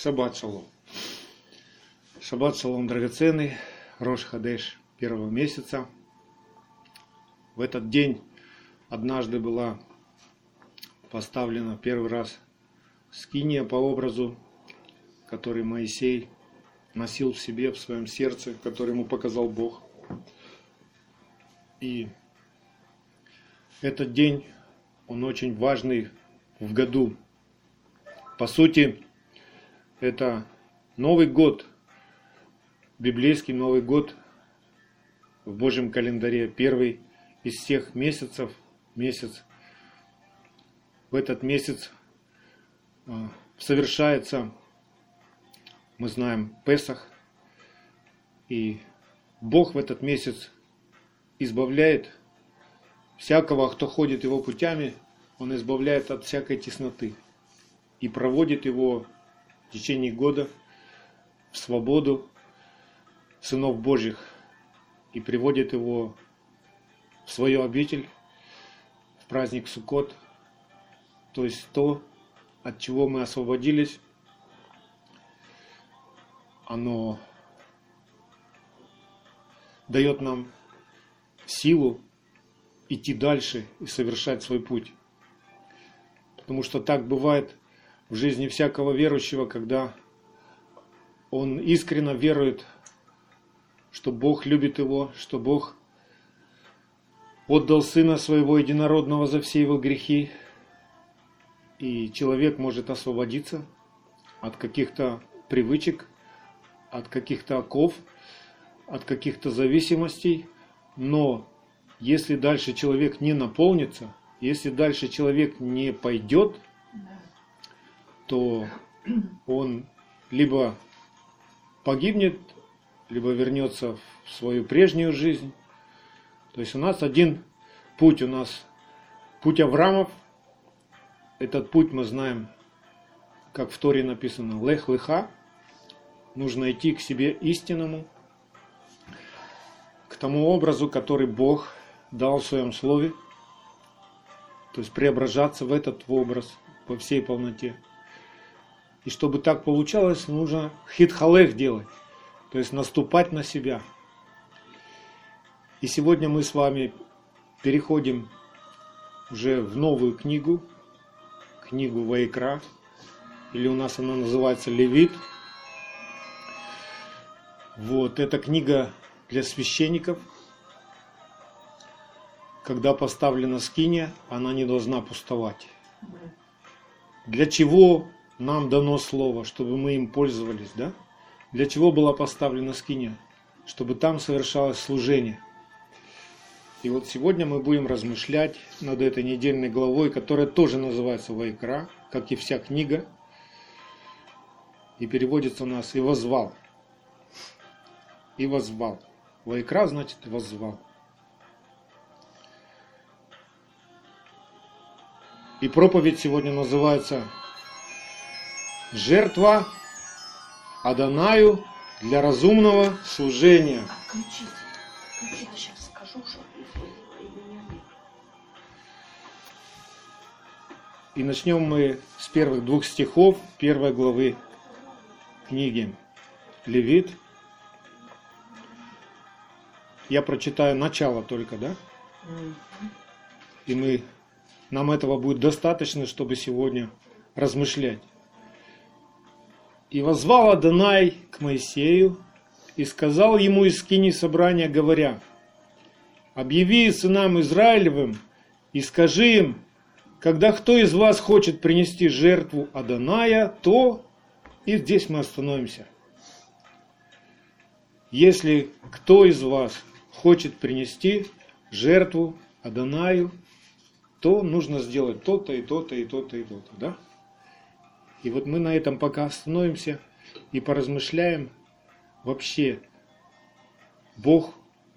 Шаббат шалом. Шаббат шалом драгоценный, Рош Хадеш первого месяца. В этот день однажды была поставлена первый раз скиния по образу, который Моисей носил в себе, в своем сердце, который ему показал Бог. И этот день, он очень важный в году. По сути, это Новый год, библейский Новый год в Божьем календаре, первый из всех месяцев, месяц. В этот месяц а, совершается, мы знаем, Песах, и Бог в этот месяц избавляет всякого, кто ходит его путями, он избавляет от всякой тесноты и проводит его в течение года в свободу сынов Божьих и приводит его в свою обитель, в праздник Суккот, то есть то, от чего мы освободились, оно дает нам силу идти дальше и совершать свой путь. Потому что так бывает в жизни всякого верующего, когда он искренне верует, что Бог любит его, что Бог отдал Сына Своего Единородного за все его грехи, и человек может освободиться от каких-то привычек, от каких-то оков, от каких-то зависимостей, но если дальше человек не наполнится, если дальше человек не пойдет, то он либо погибнет, либо вернется в свою прежнюю жизнь. То есть у нас один путь, у нас путь Авраамов. Этот путь мы знаем, как в Торе написано, лех леха. Нужно идти к себе истинному, к тому образу, который Бог дал в своем слове, то есть преображаться в этот образ по всей полноте. И чтобы так получалось, нужно хитхалех делать, то есть наступать на себя. И сегодня мы с вами переходим уже в новую книгу, книгу Вайкра, или у нас она называется Левит. Вот, эта книга для священников – когда поставлена скиния, она не должна пустовать. Для чего нам дано слово, чтобы мы им пользовались, да? Для чего была поставлена скиния? Чтобы там совершалось служение. И вот сегодня мы будем размышлять над этой недельной главой, которая тоже называется Вайкра, как и вся книга. И переводится у нас «И возвал». «И возвал». Вайкра значит «возвал». И проповедь сегодня называется «Жертва Адонаю для разумного служения». Включите, включите, сейчас скажу, что... И начнем мы с первых двух стихов первой главы книги Левит. Я прочитаю начало только, да? И мы нам этого будет достаточно, чтобы сегодня размышлять. И возвал Адонай к Моисею и сказал ему из скини собрания, говоря, «Объяви сынам Израилевым и скажи им, когда кто из вас хочет принести жертву Адоная, то...» И здесь мы остановимся. Если кто из вас хочет принести жертву Адонаю, то нужно сделать то-то и то-то и то-то и то-то, да? И вот мы на этом пока остановимся и поразмышляем вообще. Бог,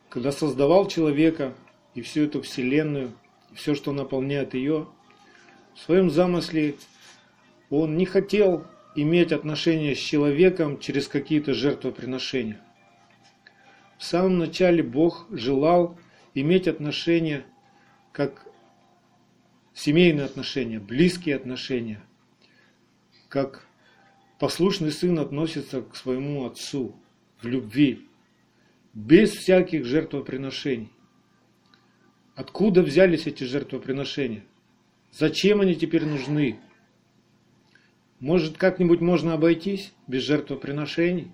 когда создавал человека и всю эту вселенную, все, что наполняет ее, в своем замысле он не хотел иметь отношения с человеком через какие-то жертвоприношения. В самом начале Бог желал иметь отношения как семейные отношения, близкие отношения, как послушный сын относится к своему отцу в любви, без всяких жертвоприношений. Откуда взялись эти жертвоприношения? Зачем они теперь нужны? Может, как-нибудь можно обойтись без жертвоприношений?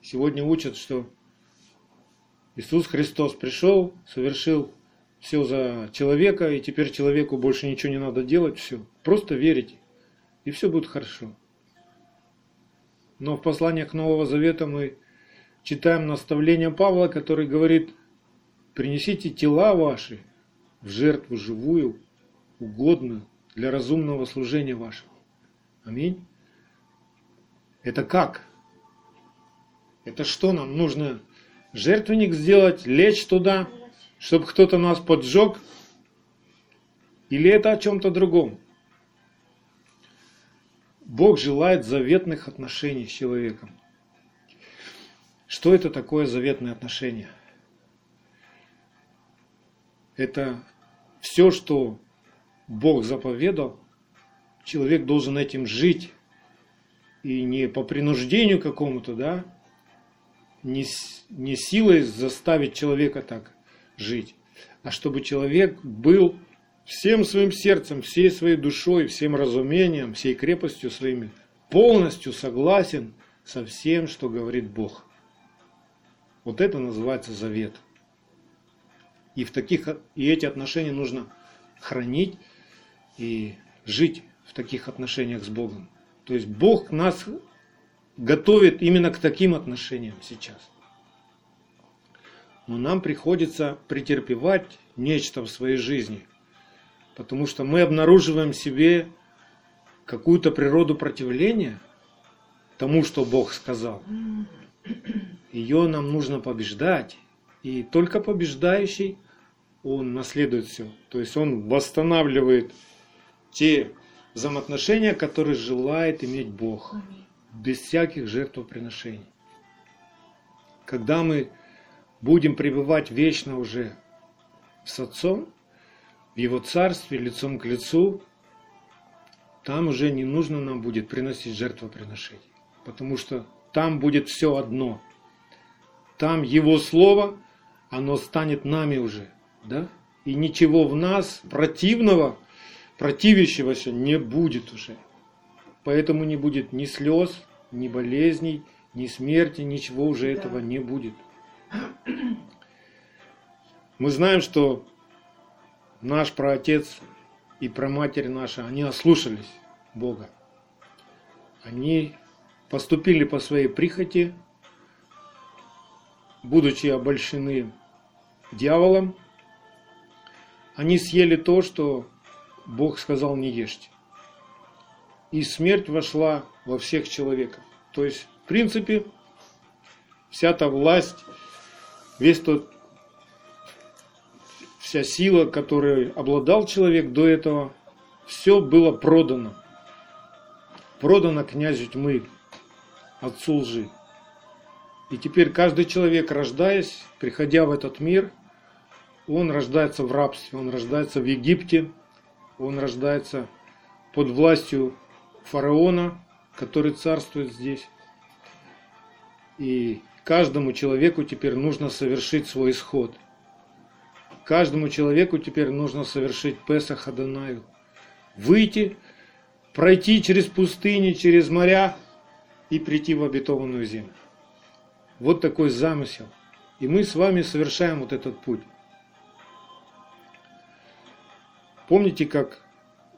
Сегодня учат, что Иисус Христос пришел, совершил все за человека, и теперь человеку больше ничего не надо делать, все. Просто верите, и все будет хорошо. Но в посланиях Нового Завета мы читаем наставление Павла, который говорит, принесите тела ваши в жертву живую, угодную для разумного служения вашего. Аминь. Это как? Это что нам нужно? Жертвенник сделать, лечь туда, чтобы кто-то нас поджег? Или это о чем-то другом? Бог желает заветных отношений с человеком. Что это такое заветные отношения? Это все, что Бог заповедал, человек должен этим жить. И не по принуждению какому-то, да, не, не силой заставить человека так жить, а чтобы человек был всем своим сердцем, всей своей душой, всем разумением, всей крепостью своими полностью согласен со всем, что говорит Бог. Вот это называется завет. И, в таких, и эти отношения нужно хранить и жить в таких отношениях с Богом. То есть Бог нас готовит именно к таким отношениям сейчас. Но нам приходится претерпевать нечто в своей жизни, потому что мы обнаруживаем в себе какую-то природу противления тому, что Бог сказал. Ее нам нужно побеждать, и только побеждающий, он наследует все. То есть он восстанавливает те взаимоотношения, которые желает иметь Бог. Без всяких жертвоприношений. Когда мы будем пребывать вечно уже с Отцом, в Его Царстве, лицом к лицу, там уже не нужно нам будет приносить жертвоприношений. Потому что там будет все одно. Там Его Слово, оно станет нами уже. Да? И ничего в нас противного, противящегося не будет уже. Поэтому не будет ни слез, ни болезней, ни смерти, ничего уже этого не будет. Мы знаем, что наш праотец и праматерь наша, они ослушались Бога. Они поступили по своей прихоти, будучи обольщены дьяволом, они съели то, что Бог сказал не ешьте. И смерть вошла во всех человеков. То есть, в принципе, вся та власть, весь тот, вся сила, которой обладал человек до этого, все было продано. Продано князю тьмы, отцу лжи. И теперь каждый человек, рождаясь, приходя в этот мир, он рождается в рабстве, он рождается в Египте, он рождается под властью фараона, который царствует здесь. И каждому человеку теперь нужно совершить свой исход. Каждому человеку теперь нужно совершить Песах Адонаю. Выйти, пройти через пустыни, через моря и прийти в обетованную землю. Вот такой замысел. И мы с вами совершаем вот этот путь. Помните, как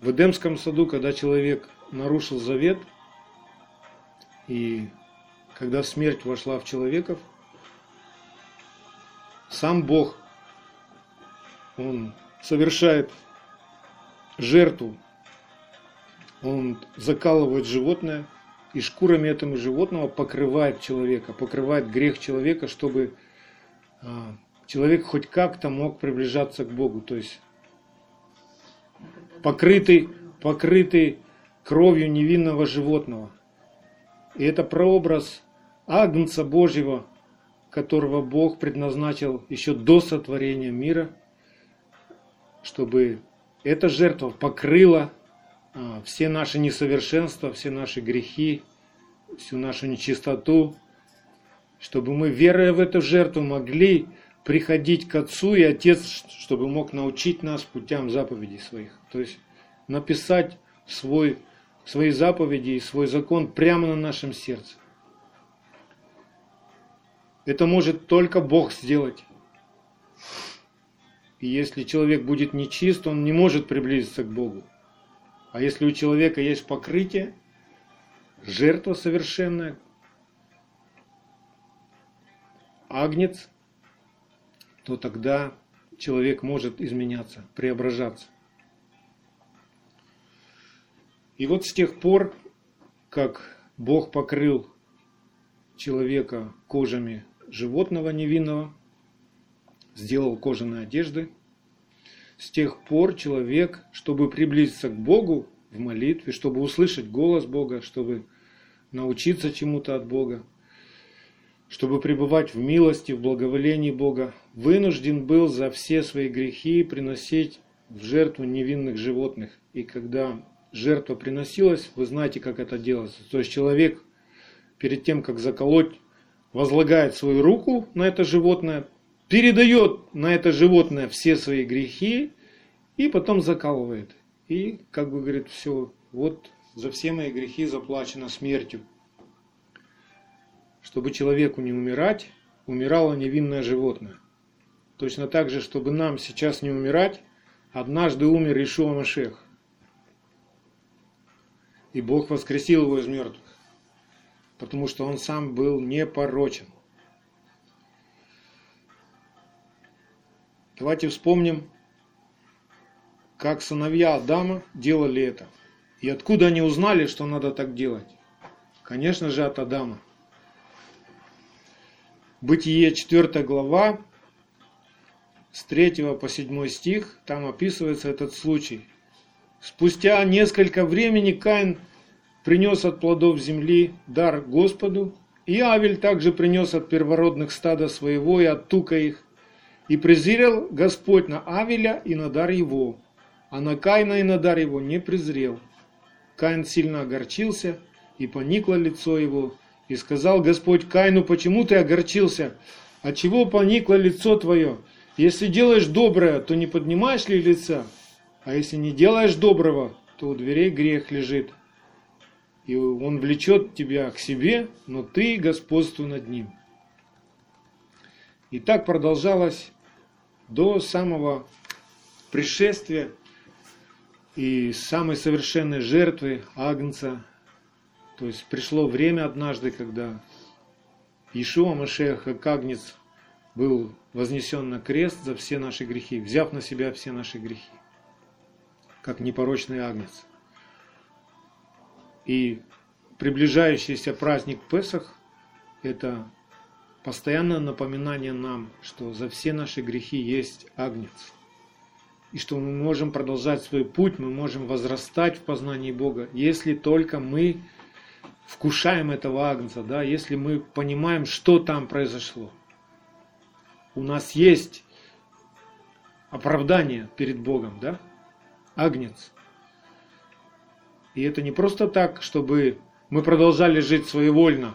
в Эдемском саду, когда человек нарушил завет, и когда смерть вошла в человеков, сам Бог, Он совершает жертву, Он закалывает животное, и шкурами этому животного покрывает человека, покрывает грех человека, чтобы а, человек хоть как-то мог приближаться к Богу, то есть покрытый, покрытый кровью невинного животного. И это прообраз Агнца Божьего, которого Бог предназначил еще до сотворения мира, чтобы эта жертва покрыла а, все наши несовершенства, все наши грехи, всю нашу нечистоту, чтобы мы, веруя в эту жертву, могли приходить к Отцу, и Отец, чтобы мог научить нас путям заповедей своих. То есть написать свой, свои заповеди и свой закон прямо на нашем сердце. Это может только Бог сделать. И если человек будет нечист, он не может приблизиться к Богу. А если у человека есть покрытие, жертва совершенная, агнец, то тогда человек может изменяться, преображаться. И вот с тех пор, как Бог покрыл человека кожами животного невинного, сделал кожаные одежды, с тех пор человек, чтобы приблизиться к Богу в молитве, чтобы услышать голос Бога, чтобы научиться чему-то от Бога, чтобы пребывать в милости, в благоволении Бога, вынужден был за все свои грехи приносить в жертву невинных животных. И когда жертва приносилась, вы знаете, как это делается. То есть человек перед тем, как заколоть, возлагает свою руку на это животное, передает на это животное все свои грехи и потом закалывает. И как бы говорит, все, вот за все мои грехи заплачено смертью. Чтобы человеку не умирать, умирало невинное животное. Точно так же, чтобы нам сейчас не умирать, однажды умер Ишуа Машех. И Бог воскресил его из мертвых, потому что он сам был непорочен. Давайте вспомним, как сыновья Адама делали это. И откуда они узнали, что надо так делать? Конечно же, от Адама. Бытие 4 глава, с 3 по 7 стих, там описывается этот случай. Спустя несколько времени Каин принес от плодов земли дар Господу, и Авель также принес от первородных стада своего и от тука их. И презрел Господь на Авеля и на дар его, а на Каина и на дар его не презрел. Каин сильно огорчился, и поникло лицо его, и сказал Господь Каину, почему ты огорчился? Отчего поникло лицо твое? Если делаешь доброе, то не поднимаешь ли лица? А если не делаешь доброго, то у дверей грех лежит. И он влечет тебя к себе, но ты господствуй над ним. И так продолжалось до самого пришествия и самой совершенной жертвы Агнца. То есть пришло время однажды, когда Ишуа Машех, как Агнец, был вознесен на крест за все наши грехи, взяв на себя все наши грехи, как непорочный Агнец. И приближающийся праздник Песах – это постоянное напоминание нам, что за все наши грехи есть Агнец. И что мы можем продолжать свой путь, мы можем возрастать в познании Бога, если только мы вкушаем этого Агнца, да, если мы понимаем, что там произошло. У нас есть оправдание перед Богом, да? Агнец. И это не просто так, чтобы мы продолжали жить своевольно,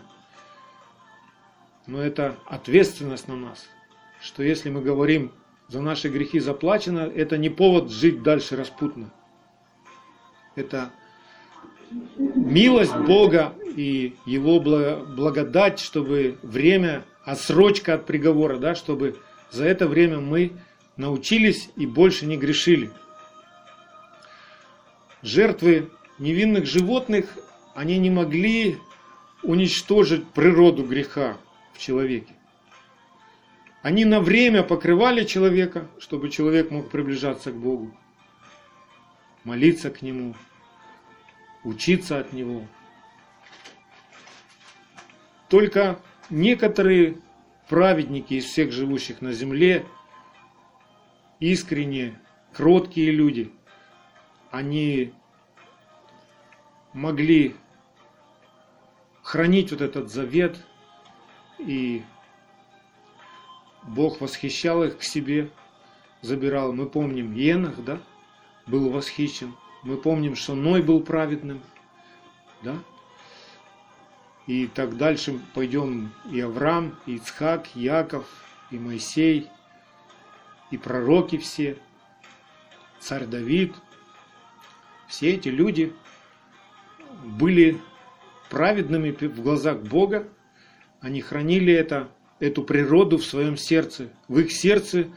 но это ответственность на нас, что если мы говорим, за наши грехи заплачено, это не повод жить дальше распутно. Это милость Бога и Его благодать, чтобы время, отсрочка от приговора, да, чтобы за это время мы научились и больше не грешили. Жертвы невинных животных, они не могли уничтожить природу греха в человеке. Они на время покрывали человека, чтобы человек мог приближаться к Богу, молиться к Нему, учиться от Него. Только некоторые праведники из всех живущих на земле, искренние, кроткие люди, они могли хранить вот этот завет, и Бог восхищал их к себе, забирал. Мы помним, Енах, да, был восхищен Мы помним, что Ной был праведным, да? И так дальше пойдем и Авраам, и Ицхак, и Яков, и Моисей, и пророки все, царь Давид. Все эти люди были праведными в глазах Бога, они хранили это, эту природу в своем сердце. В их сердце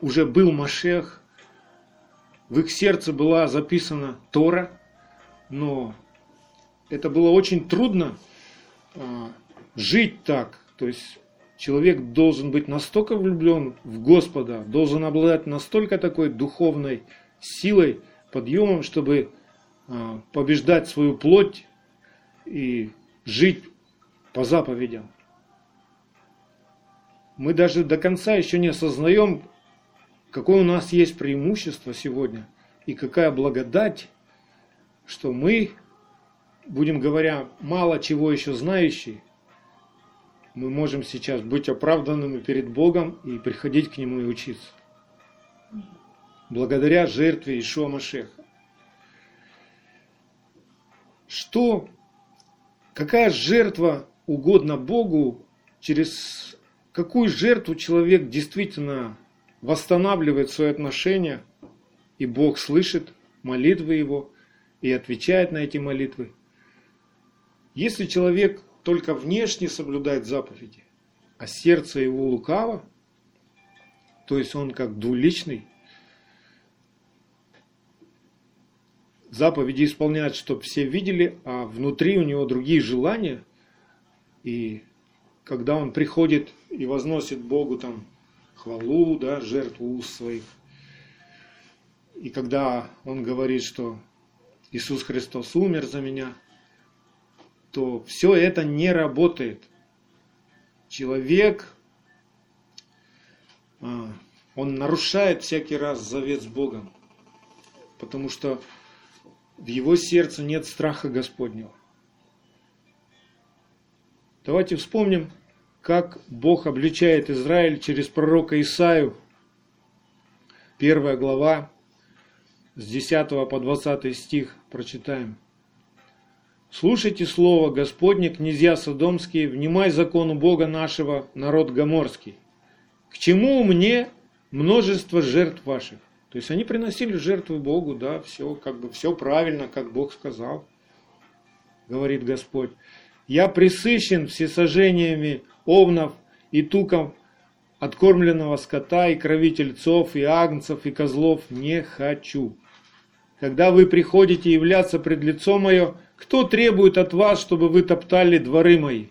уже был Машех, в их сердце была записана Тора, но это было очень трудно а, жить так. То есть человек должен быть настолько влюблен в Господа, должен обладать настолько такой духовной силой, подъемом, чтобы побеждать свою плоть и жить по заповедям. Мы даже до конца еще не осознаем, какое у нас есть преимущество сегодня и какая благодать, что мы, будем говоря, мало чего еще знающие, мы можем сейчас быть оправданными перед Богом и приходить к Нему и учиться. Благодаря жертве Ишуа Машеха. Что, какая жертва угодна Богу, через какую жертву человек действительно восстанавливает свои отношения, и Бог слышит молитвы его и отвечает на эти молитвы. Если человек только внешне соблюдает заповеди, а сердце его лукаво, то есть он как двуличный, заповеди исполняет, чтобы все видели, а внутри у него другие желания. И когда он приходит и возносит Богу там хвалу, да, жертву уст своих. И когда он говорит, что Иисус Христос умер за меня, то все это не работает. Человек, а, он нарушает всякий раз завет с Богом, потому что в его сердце нет страха Господнего. Давайте вспомним, как Бог обличает Израиль через пророка Исаию. Первая глава, с 10 по 20 стих прочитаем. «Слушайте слово Господне, князья Содомские, внимай закону Бога нашего, народ Гоморский. К чему мне множество жертв ваших?» То есть они приносили жертвы Богу, да, все как бы все правильно, как Бог сказал, говорит Господь. Я присыщен всесожжениями овнов и туком откормленного скота и крови тельцов, и агнцев, и козлов не хочу. Когда вы приходите являться пред лицо мое, кто требует от вас, чтобы вы топтали дворы мои?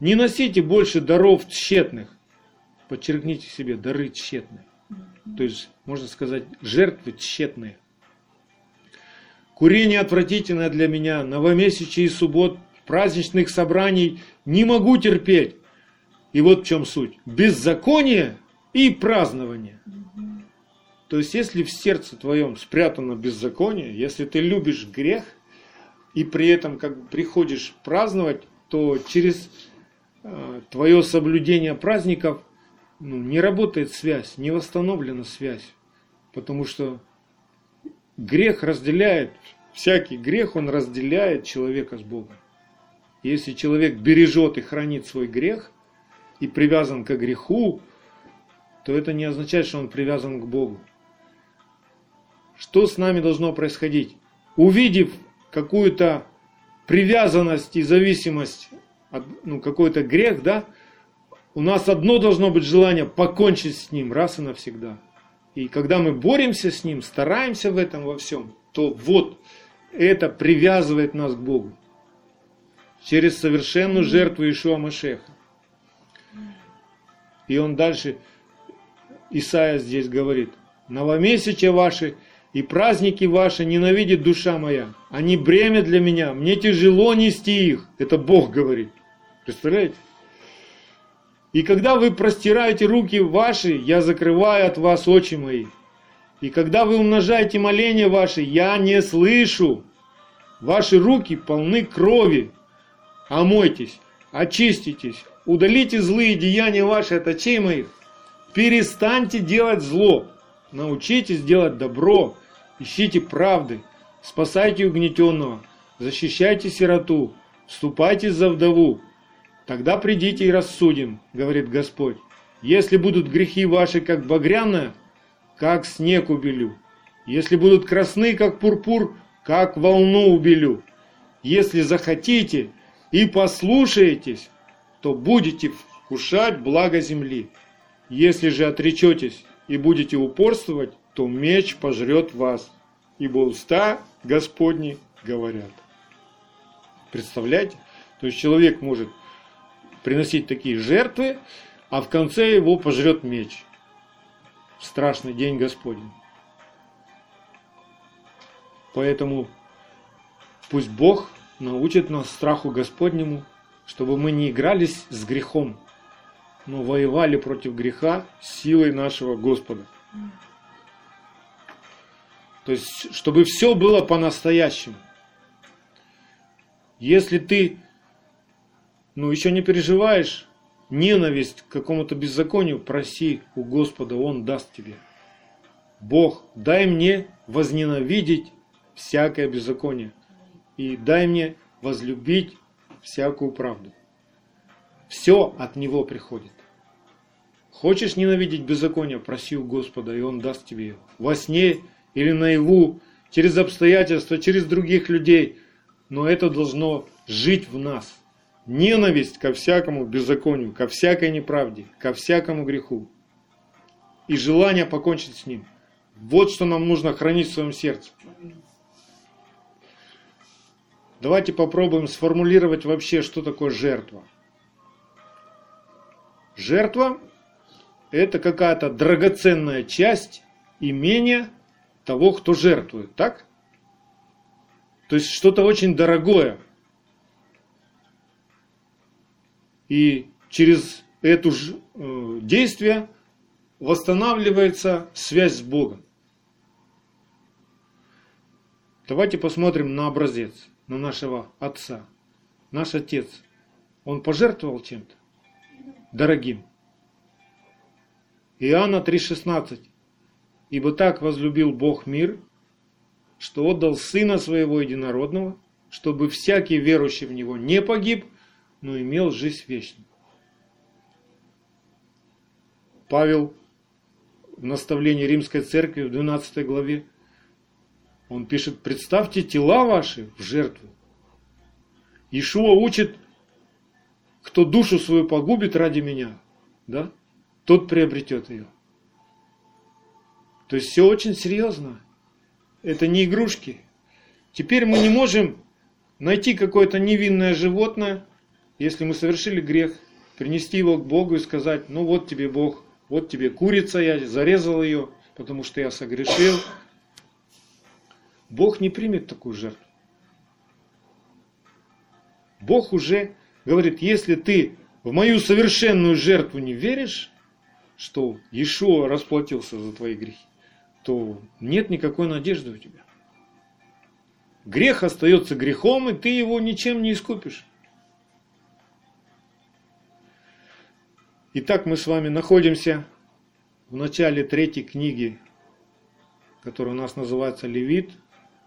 Не носите больше даров тщетных. Подчеркните себе, дары тщетные. То есть, можно сказать, жертвы тщетные. Курение отвратительное для меня, новомесячие и суббот, праздничных собраний не могу терпеть. И вот в чем суть. Беззаконие и празднование. То есть, если в сердце твоем спрятано беззаконие, если ты любишь грех, и при этом как приходишь праздновать, то через э, твое соблюдение праздников ну, не работает связь, не восстановлена связь. Потому что грех разделяет, всякий грех, он разделяет человека с Богом. Если человек бережет и хранит свой грех, и привязан к греху, то это не означает, что он привязан к Богу. Что с нами должно происходить? Увидев какую-то привязанность и зависимость, от, ну, какой-то грех, да, у нас одно должно быть желание покончить с ним раз и навсегда. И когда мы боремся с ним, стараемся в этом во всем, то вот это привязывает нас к Богу. Через совершенную жертву Ишуа Машеха. И он дальше, Исаия здесь говорит, новомесячия ваши и праздники ваши ненавидит душа моя. Они бремя для меня, мне тяжело нести их. Это Бог говорит. Представляете? И когда вы простираете руки ваши, я закрываю от вас очи мои. И когда вы умножаете моления ваши, я не слышу. Ваши руки полны крови. Омойтесь, очиститесь, Удалите злые деяния ваши от очей моих. Перестаньте делать зло. Научитесь делать добро. ищите правды, спасайте угнетенного, защищайте сироту, вступайте за вдову. Тогда придите и рассудим, говорит Господь. Если будут грехи ваши, как багряная, как снег убелю. Если будут красны, как пурпур, как волну убелю. Если захотите и послушаетесь, то будете вкушать благо земли. Если же отречетесь и будете упорствовать, то меч пожрет вас, ибо уста Господни говорят. Представляете? То есть человек может приносить такие жертвы, а в конце его пожрет меч. страшный день Господень. Поэтому пусть Бог научит нас страху Господнему, чтобы мы не игрались с грехом, но воевали против греха силой нашего Господа. То есть, чтобы все было по-настоящему. Если ты, ну, еще не переживаешь ненависть к какому-то беззаконию, проси у Господа, Он даст тебе. Бог, дай мне возненавидеть всякое беззаконие и дай мне возлюбить всякую правду. Все от Него приходит. Хочешь ненавидеть беззаконие, проси у Господа, и Он даст тебе его. Во сне или наяву, через обстоятельства, через других людей. Но это должно жить в нас. Ненависть ко всякому беззаконию, ко всякой неправде, ко всякому греху. И желание покончить с ним. Вот что нам нужно хранить в своем сердце. Давайте попробуем сформулировать вообще, что такое жертва. Жертва – это какая-то драгоценная часть имения того, кто жертвует, так? То есть что-то очень дорогое. И через это э, действие восстанавливается связь с Богом. Давайте посмотрим на образец, на нашего отца. Наш отец, он пожертвовал чем-то дорогим. Иоанна 3,16. Ибо так возлюбил Бог мир, что отдал Сына Своего Единородного, чтобы всякий верующий в Него не погиб, но имел жизнь вечную. Павел в наставлении Римской Церкви в 12 главе, он пишет, представьте тела ваши в жертву. Ишуа учит, кто душу свою погубит ради меня, да, тот приобретет ее. То есть все очень серьезно. Это не игрушки. Теперь мы не можем найти какое-то невинное животное, если мы совершили грех, принести его к Богу и сказать, ну вот тебе Бог, вот тебе курица, я зарезал ее, потому что я согрешил. Бог не примет такую жертву. Бог уже говорит, если ты в мою совершенную жертву не веришь, что Иешуа расплатился за твои грехи, то нет никакой надежды у тебя. Грех остается грехом, и ты его ничем не искупишь. Итак, мы с вами находимся в начале третьей книги, которая у нас называется Левит,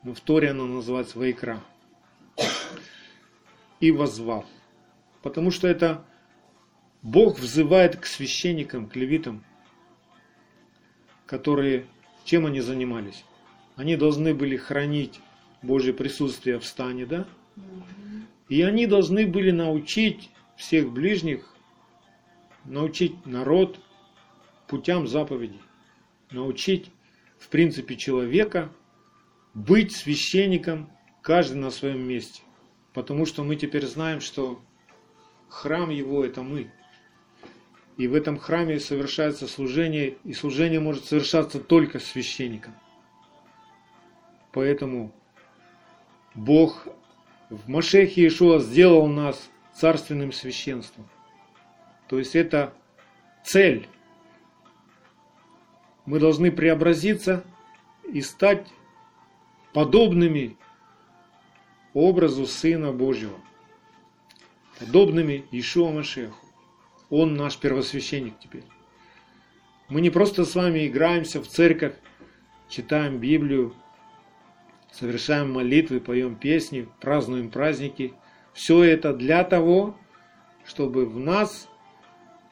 но в Торе она называется Вайкра. И возвал. Потому что это Бог взывает к священникам, к левитам, которые чем они занимались? Они должны были хранить Божье присутствие в стане, да? И они должны были научить всех ближних, научить народ путям заповедей, научить, в принципе, человека быть священником, каждый на своем месте. Потому что мы теперь знаем, что храм его – это мы. И в этом храме совершается служение, и служение может совершаться только священником. Поэтому Бог в Машехе Иешуа сделал нас царственным священством. То есть это цель. Мы должны преобразиться и стать подобными образу Сына Божьего, подобными Ишуа Машеху. Он наш первосвященник теперь. Мы не просто с вами играемся в церковь, читаем Библию, совершаем молитвы, поем песни, празднуем праздники. Все это для того, чтобы в нас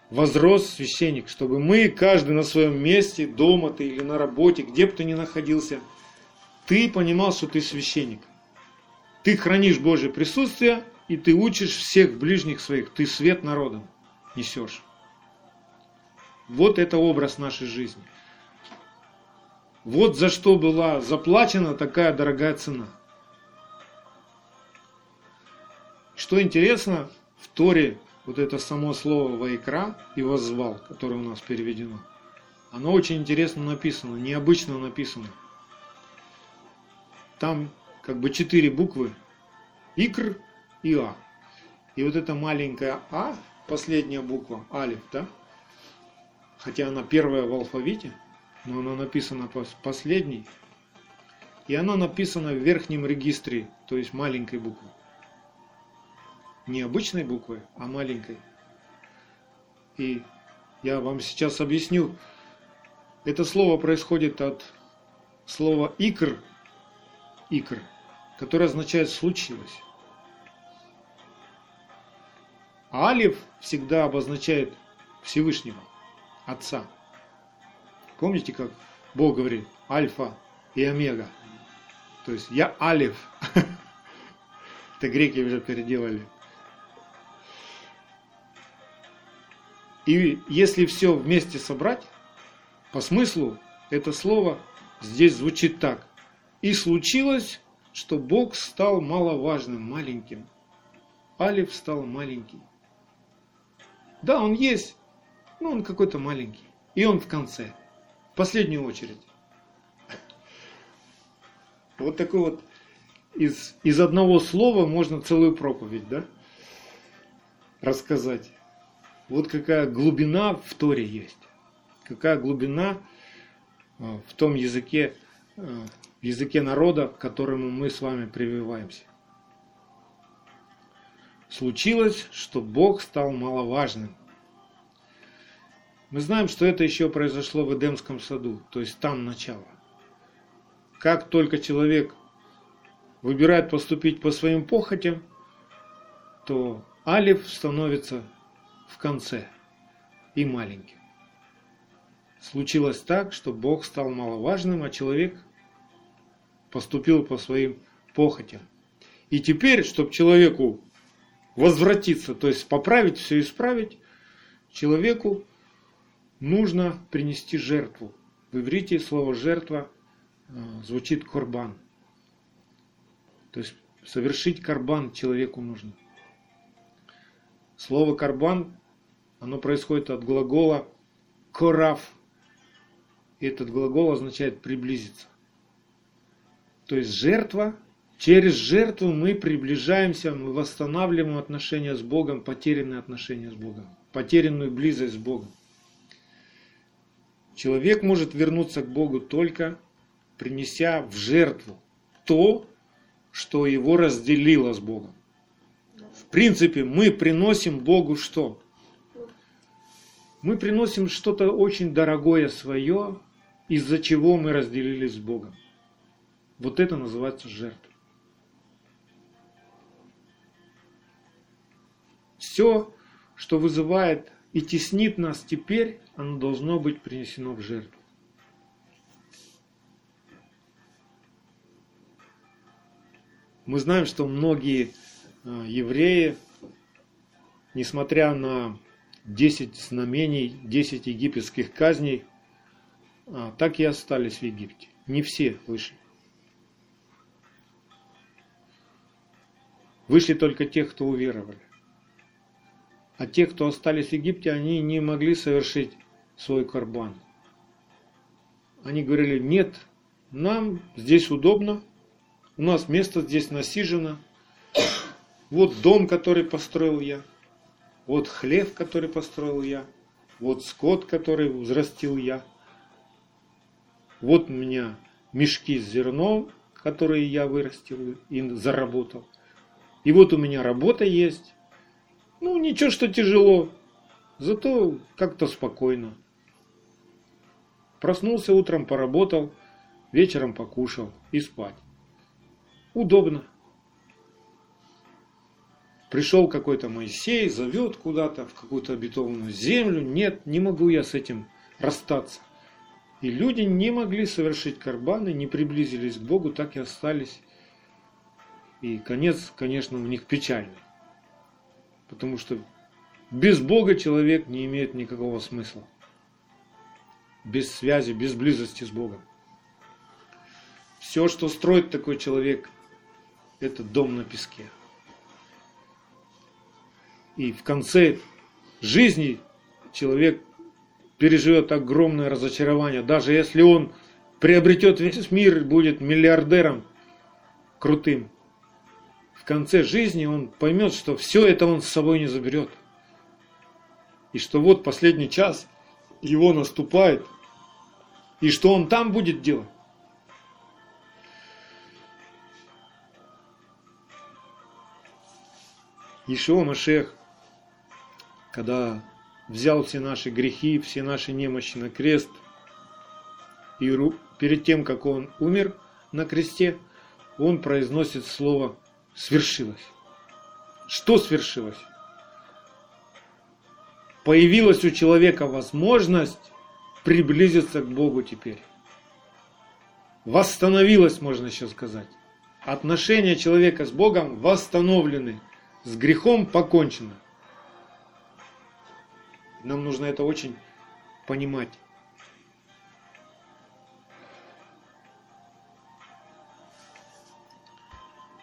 возрос священник, чтобы мы, каждый на своем месте, дома ты или на работе, где бы ты ни находился, ты понимал, что ты священник. Ты хранишь Божье присутствие, и ты учишь всех ближних своих, ты свет народом несешь. Вот это образ нашей жизни. Вот за что была заплачена такая дорогая цена. Что интересно, в Торе вот это само слово «вайкра» и «воззвал», которое у нас переведено, оно очень интересно написано, необычно написано. Там как бы четыре буквы «икр» и «а». И вот эта маленькая «а», последняя буква, «алиф», да, хотя она первая в алфавите, но она написана последней, и она написана в верхнем регистре, то есть маленькой буквой. Не обычной буквой, а маленькой. И я вам сейчас объясню. Это слово происходит от слова «икр», «икр», которое означает «случилось». А алиф всегда обозначает Всевышнего, Отца. Помните, как Бог говорит Альфа и Омега? То есть я Алиф. Это греки уже переделали. И если все вместе собрать, по смыслу это слово здесь звучит так. И случилось, что Бог стал маловажным, маленьким. Алиф стал маленький. Да, он есть, но он какой-то маленький. И он в конце, в последнюю очередь. Вот такой вот из, из одного слова можно целую проповедь, да, рассказать. Вот какая глубина в Торе есть. Какая глубина э, в том языке, э, в языке народа, к которому мы с вами прививаемся. Случилось, что Бог стал маловажным. Мы знаем, что это еще произошло в Эдемском саду, то есть там начало. Как только человек выбирает поступить по своим похотям, то Алиф становится в конце и маленьким. Случилось так, что Бог стал маловажным, а человек поступил по своим похотям. И теперь, чтобы человеку возвратиться, то есть поправить все, исправить, человеку нужно принести жертву. В иврите слово «жертва» э, звучит «корбан». То есть совершить карбан человеку нужно. Слово карбан, оно происходит от глагола корав. И этот глагол означает приблизиться. То есть жертва, через жертву мы приближаемся, мы восстанавливаем отношения с Богом, потерянные отношения с Богом, потерянную близость с Богом. Человек может вернуться к Богу только принеся в жертву то, что его разделило с Богом. Принципе, мы приносим Богу что? Мы приносим что-то очень дорогое свое, из-за чего мы разделились с Богом. Вот это называется жертва. Все, что вызывает и теснит нас теперь, оно должно быть принесено в жертву. Мы знаем, что многие евреи, несмотря на 10 знамений, 10 египетских казней, а, так и остались в Египте. Не все вышли. Вышли только те, кто уверовали. А те, кто остались в Египте, они не могли совершить свой карбан. Они говорили, нет, нам здесь удобно, у нас место здесь насижено, вот дом, который построил я, вот хлеб, который построил я, вот скот, который взрастил я, вот у меня мешки с зерном, которые я вырастил и заработал. И вот у меня работа есть. Ну, ничего, что тяжело, зато как-то спокойно. Проснулся утром, поработал, вечером покушал и спать. удобно. Пришел какой-то Моисей, зовет куда-то в какую-то обетованную землю. Нет, не могу я с этим расстаться. И люди не могли совершить карбаны, не приблизились к Богу, так и остались. И конец, конечно, у них печальный. Потому что без Бога человек не имеет никакого смысла. Без связи, без близости с Богом. Все, что строит такой человек, это дом на песке. И в конце жизни человек переживет огромное разочарование. Даже если он приобретет весь мир будет миллиардером крутым, в конце жизни он поймет, что все это он с собой не заберет. И что вот последний час его наступает, и что он там будет делать. Ишуа Машех, когда взял все наши грехи, все наши немощи на крест, и перед тем, как он умер на кресте, он произносит слово «свершилось». Что свершилось? Появилась у человека возможность приблизиться к Богу теперь. Восстановилось, можно еще сказать. Отношения человека с Богом восстановлены. С грехом покончено. Нам нужно это очень понимать.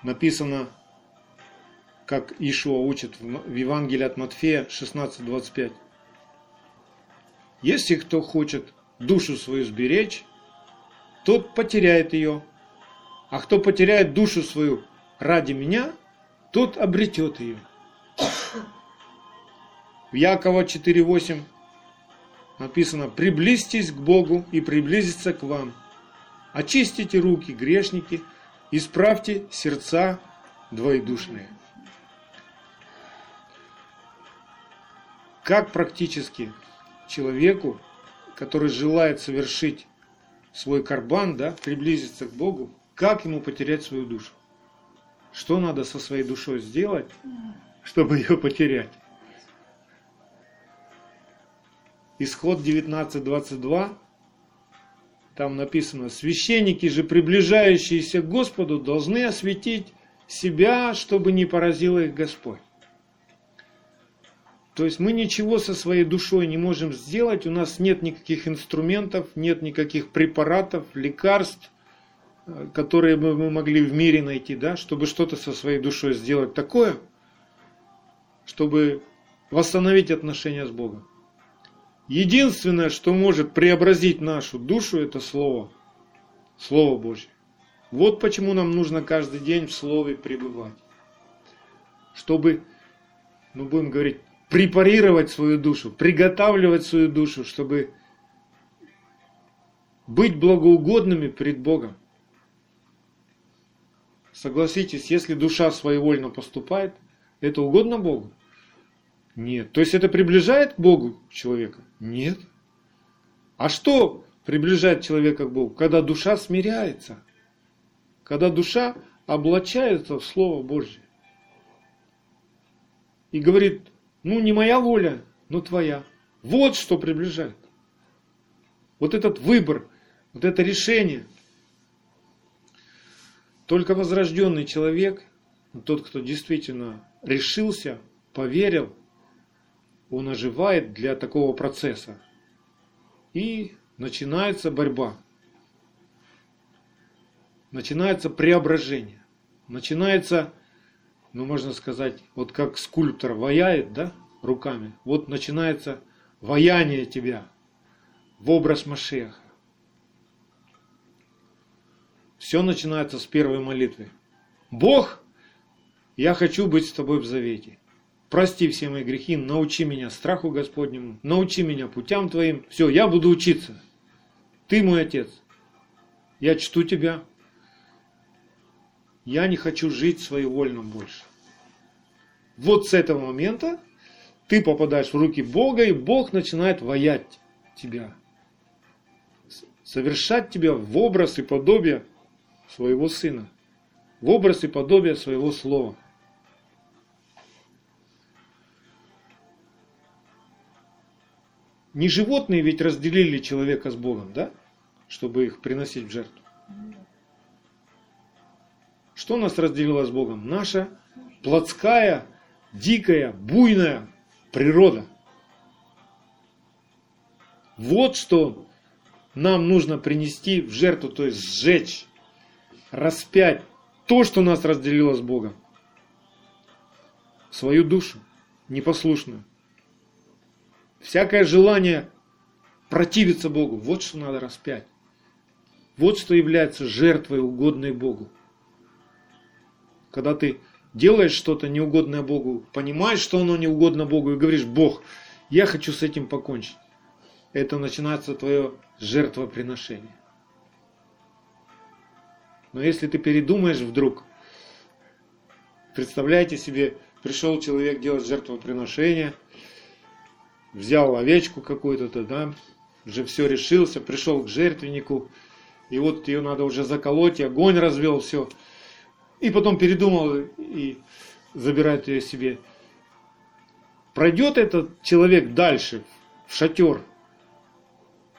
Написано, как Ишуа учит в Евангелии от Матфея 16.25. Если кто хочет душу свою сберечь, тот потеряет ее. А кто потеряет душу свою ради меня, тот обретет ее. В Якова 4.8 написано «Приблизьтесь к Богу и приблизиться к вам. Очистите руки, грешники, исправьте сердца двоедушные». Как практически человеку, который желает совершить свой карбан, да, приблизиться к Богу, как ему потерять свою душу? Что надо со своей душой сделать, чтобы ее потерять? Исход 19.22, там написано, священники же, приближающиеся к Господу, должны осветить себя, чтобы не поразил их Господь. То есть мы ничего со своей душой не можем сделать, у нас нет никаких инструментов, нет никаких препаратов, лекарств, которые бы мы могли в мире найти, да, чтобы что-то со своей душой сделать такое, чтобы восстановить отношения с Богом. Единственное, что может преобразить нашу душу, это Слово. Слово Божье. Вот почему нам нужно каждый день в Слове пребывать. Чтобы, ну будем говорить, препарировать свою душу, приготавливать свою душу, чтобы быть благоугодными пред Богом. Согласитесь, если душа своевольно поступает, это угодно Богу? Нет. То есть это приближает к Богу человека? Нет. А что приближает человека к Богу? Когда душа смиряется. Когда душа облачается в Слово Божье. И говорит, ну не моя воля, но твоя. Вот что приближает. Вот этот выбор, вот это решение. Только возрожденный человек, тот, кто действительно решился, поверил, он оживает для такого процесса. И начинается борьба. Начинается преображение. Начинается, ну можно сказать, вот как скульптор ваяет, да, руками. Вот начинается ваяние тебя в образ Машеха. Все начинается с первой молитвы. Бог, я хочу быть с тобой в завете прости все мои грехи, научи меня страху Господнему, научи меня путям Твоим. Все, я буду учиться. Ты мой Отец. Я чту Тебя. Я не хочу жить своевольно больше. Вот с этого момента ты попадаешь в руки Бога, и Бог начинает воять тебя. Совершать тебя в образ и подобие своего Сына. в образ и подобие своего слова. Не животные ведь разделили человека с Богом, да? Чтобы их приносить в жертву. Что нас разделило с Богом? Наша плотская, дикая, буйная природа. Вот что нам нужно принести в жертву, то есть сжечь, распять то, что нас разделило с Богом. Свою душу непослушную. Всякое желание противиться Богу, вот что надо распять. Вот что является жертвой, угодной Богу. Когда ты делаешь что-то неугодное Богу, понимаешь, что оно неугодно Богу, и говоришь, Бог, я хочу с этим покончить. Это начинается твое жертвоприношение. Но если ты передумаешь вдруг, представляете себе, пришел человек делать жертвоприношение, взял овечку какую-то, да, уже все решился, пришел к жертвеннику, и вот ее надо уже заколоть, огонь развел, все. И потом передумал и забирает ее себе. Пройдет этот человек дальше, в шатер,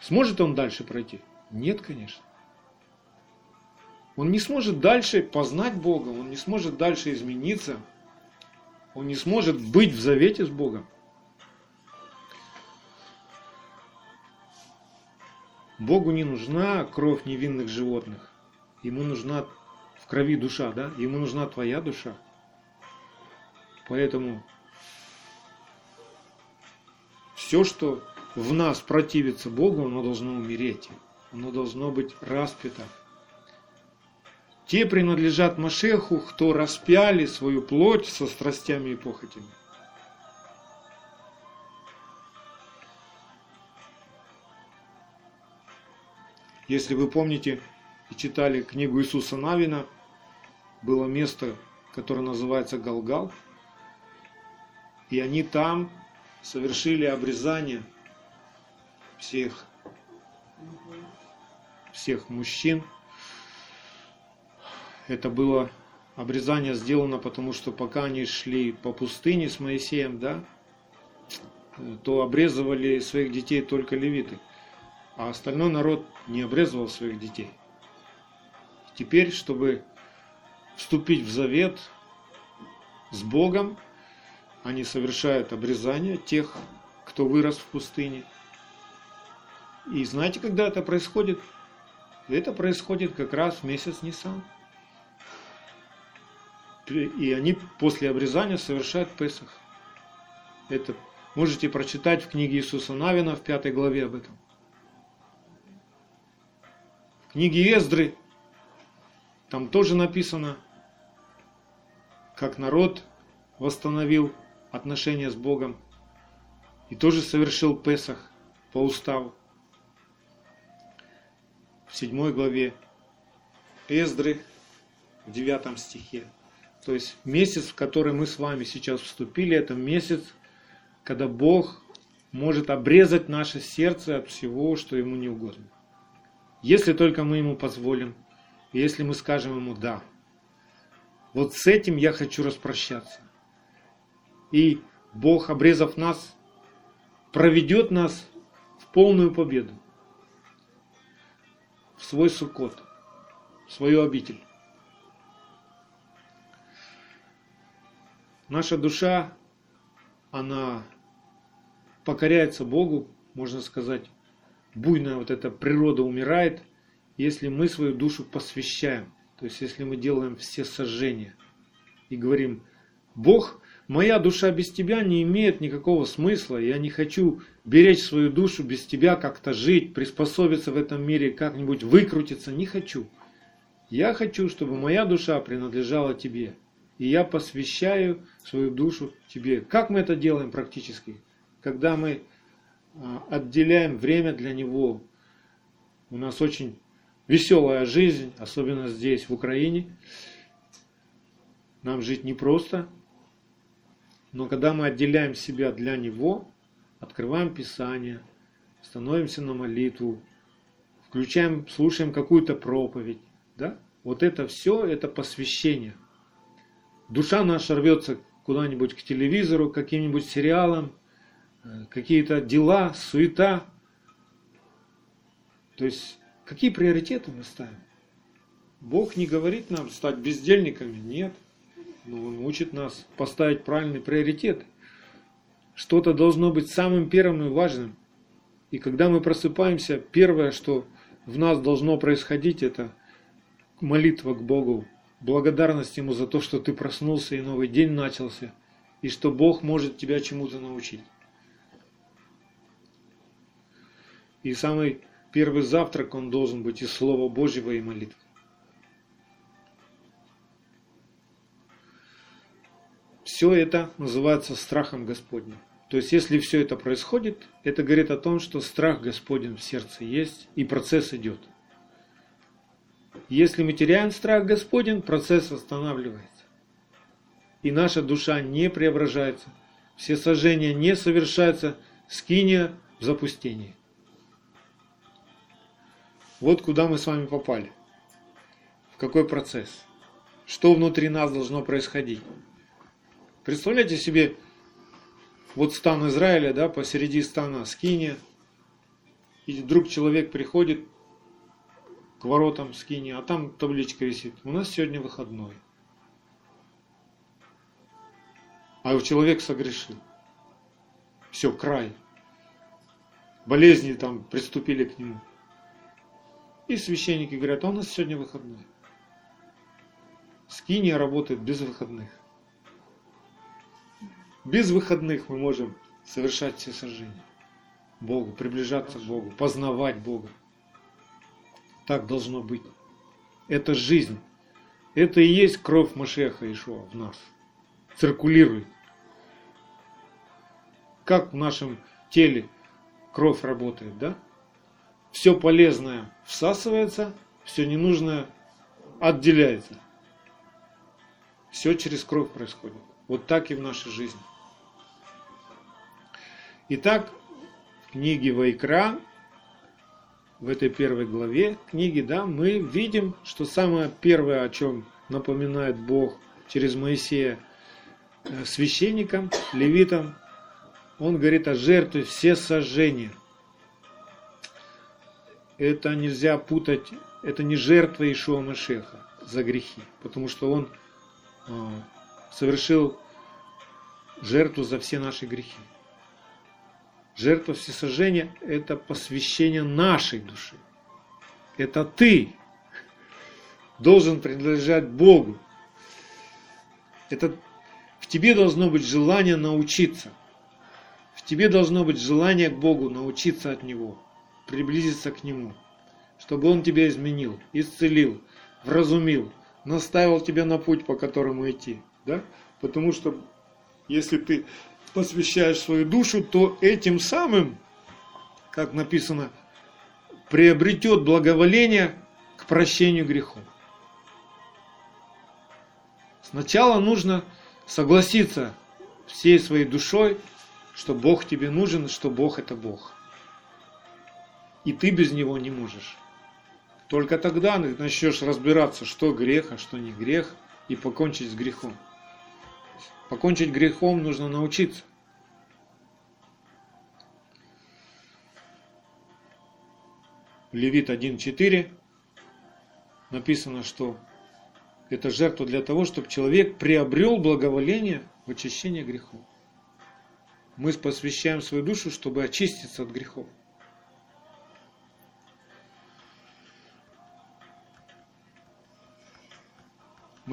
сможет он дальше пройти? Нет, конечно. Он не сможет дальше познать Бога, он не сможет дальше измениться, он не сможет быть в завете с Богом. Богу не нужна кровь невинных животных. Ему нужна в крови душа, да? Ему нужна твоя душа. Поэтому все, что в нас противится Богу, оно должно умереть. Оно должно быть распято. Те принадлежат Машеху, кто распяли свою плоть со страстями и похотями. Если вы помните и читали книгу Иисуса Навина, было место, которое называется Галгал, и они там совершили обрезание всех, всех мужчин. Это было обрезание сделано, потому что пока они шли по пустыне с Моисеем, да, то обрезывали своих детей только левиты – а остальной народ не обрезывал своих детей. Теперь, чтобы вступить в завет с Богом, они совершают обрезание тех, кто вырос в пустыне. И знаете, когда это происходит? Это происходит как раз в месяц Нисан. И они после обрезания совершают Песах. Это можете прочитать в книге Иисуса Навина в пятой главе об этом книге Эздры, там тоже написано, как народ восстановил отношения с Богом и тоже совершил Песах по уставу. В седьмой главе Эздры, в девятом стихе. То есть месяц, в который мы с вами сейчас вступили, это месяц, когда Бог может обрезать наше сердце от всего, что ему не угодно. Если только мы ему позволим, если мы скажем ему «да». Вот с этим я хочу распрощаться. И Бог, обрезав нас, проведет нас в полную победу, в свой сукот, в свою обитель. Наша душа, она покоряется Богу, можно сказать, буйная вот эта природа умирает, если мы свою душу посвящаем. То есть если мы делаем все сожжения и говорим, Бог, моя душа без тебя не имеет никакого смысла, я не хочу беречь свою душу без тебя, как-то жить, приспособиться в этом мире, как-нибудь выкрутиться, не хочу. Я хочу, чтобы моя душа принадлежала тебе. И я посвящаю свою душу тебе. Как мы это делаем практически? Когда мы отделяем время для него. У нас очень веселая жизнь, особенно здесь, в Украине. Нам жить непросто, но когда мы отделяем себя для Него, открываем Писание, становимся на молитву, включаем, слушаем какую-то проповедь, да? Вот это все, это посвящение. Душа наша рвется куда-нибудь к телевизору, к каким-нибудь сериалам, какие-то дела, суета. То есть, какие приоритеты мы ставим? Бог не говорит нам стать бездельниками, нет. Но Он учит нас поставить правильные приоритеты. Что-то должно быть самым первым и важным. И когда мы просыпаемся, первое, что в нас должно происходить, это молитва к Богу, благодарность Ему за то, что ты проснулся и новый день начался, и что Бог может тебя чему-то научить. И самый первый завтрак, он должен быть из Слова Божьего и молитвы. Все это называется страхом Господним. То есть, если все это происходит, это говорит о том, что страх Господень в сердце есть, и процесс идет. Если мы теряем страх Господень, процесс останавливается. И наша душа не преображается, все сожжения не совершаются, скиния в запустении. Вот куда мы с вами попали. В какой процесс. Что внутри нас должно происходить. Представляете себе, вот стан Израиля, да, посреди стана Скиния, и вдруг человек приходит к воротам Скини, а там табличка висит. У нас сегодня выходной. А человек согрешил. Все, край. Болезни там приступили к нему. И священники говорят, а у нас сегодня выходной. Скиния работает без выходных. Без выходных мы можем совершать все сожжения. Богу, приближаться к Богу, познавать Бога. Так должно быть. Это жизнь. Это и есть кровь Машеха Ишуа в нас. Циркулирует. Как в нашем теле кровь работает, да? Все полезное всасывается, все ненужное отделяется. Все через кровь происходит. Вот так и в нашей жизни. Итак, в книге Вайкра, в этой первой главе книги, да, мы видим, что самое первое, о чем напоминает Бог через Моисея э, священникам, левитам, он говорит о жертве все сожжения. Это нельзя путать, это не жертва Ишуа Машеха за грехи, потому что он э, совершил жертву за все наши грехи. Жертва всесожжения – это посвящение нашей души. Это ты должен принадлежать Богу. Это в тебе должно быть желание научиться. В тебе должно быть желание к Богу научиться от Него, приблизиться к Нему, чтобы Он тебя изменил, исцелил, вразумил, наставил тебя на путь, по которому идти. Да? Потому что если ты посвящаешь свою душу, то этим самым, как написано, приобретет благоволение к прощению грехов. Сначала нужно согласиться всей своей душой, что Бог тебе нужен, что Бог это Бог. И ты без Него не можешь. Только тогда начнешь разбираться, что грех, а что не грех, и покончить с грехом. Покончить грехом нужно научиться. Левит 1.4 написано, что это жертва для того, чтобы человек приобрел благоволение в очищении грехов. Мы посвящаем свою душу, чтобы очиститься от грехов.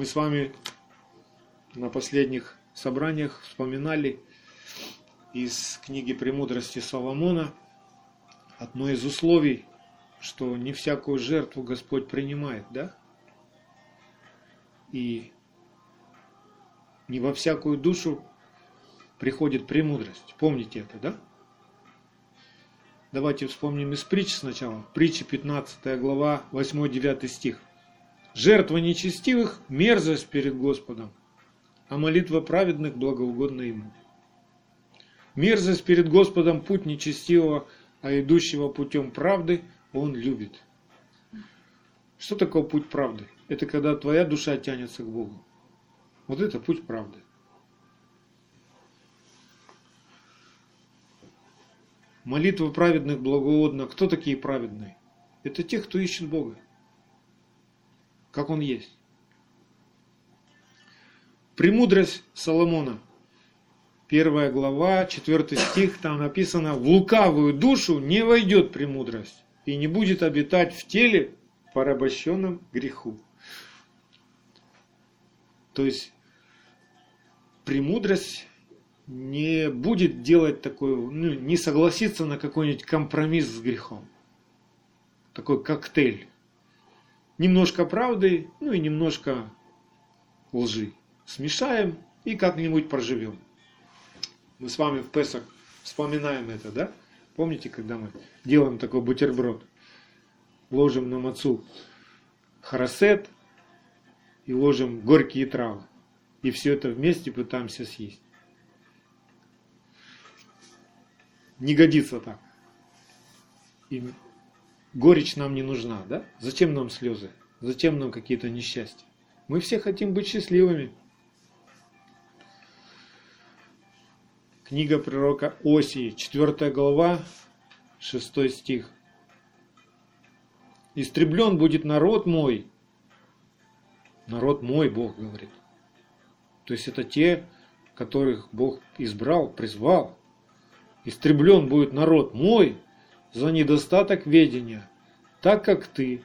Мы с вами на последних собраниях вспоминали из книги «Премудрости Соломона» одно из условий, что не всякую жертву Господь принимает, да? И не во всякую душу приходит премудрость. Помните это, да? Давайте вспомним из притчи сначала. Притча 15 глава, 8-9 стих. Жертва нечестивых – мерзость перед Господом, а молитва праведных благоугодна ему. Мерзость перед Господом путь нечестивого, а идущего путем правды он любит. Что такое путь правды? это когда твоя душа тянется к Богу. Вот это путь правды. Молитва праведных благоугодна. Кто такие праведные? Это те, кто ищет Бога. Как Он есть. Премудрость Соломона. Первая глава, четвертый стих, там написано, в лукавую душу не войдет премудрость и не будет обитать в теле, порабощенном греху. То есть премудрость не будет делать такой, ну, не согласиться на какой-нибудь компромисс с грехом. Такой коктейль. Немножко правды, ну и немножко лжи. Смешаем и как-нибудь проживем. Мы с вами в Песах вспоминаем это, да? Помните, когда мы делаем такой бутерброд? Ложим на мацу харасет и ложим горькие травы. И все это вместе пытаемся съесть. Не годится так. И горечь нам не нужна, да? Зачем нам слезы? Зачем нам какие-то несчастья? Мы все хотим быть счастливыми. Книга пророка Осии, 4 глава, 6 стих. «Истреблен будет народ мой». Народ мой, Бог говорит. То есть это те, которых Бог избрал, призвал. Истреблен будет народ мой за недостаток ведения, так как ты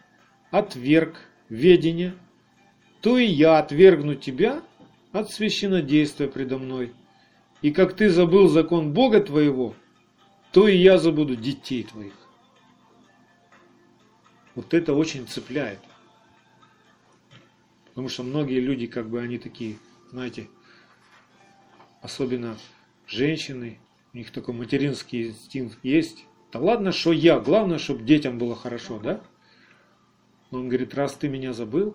отверг ведение, то и я отвергну тебя от священнодействия предо мной. И как ты забыл закон Бога твоего, то и я забуду детей твоих. Вот это очень цепляет. Потому что многие люди, как бы они такие, знаете, особенно женщины, у них такой материнский инстинкт есть. Да ладно, что я, главное, чтобы детям было хорошо, да? Он говорит, раз ты меня забыл,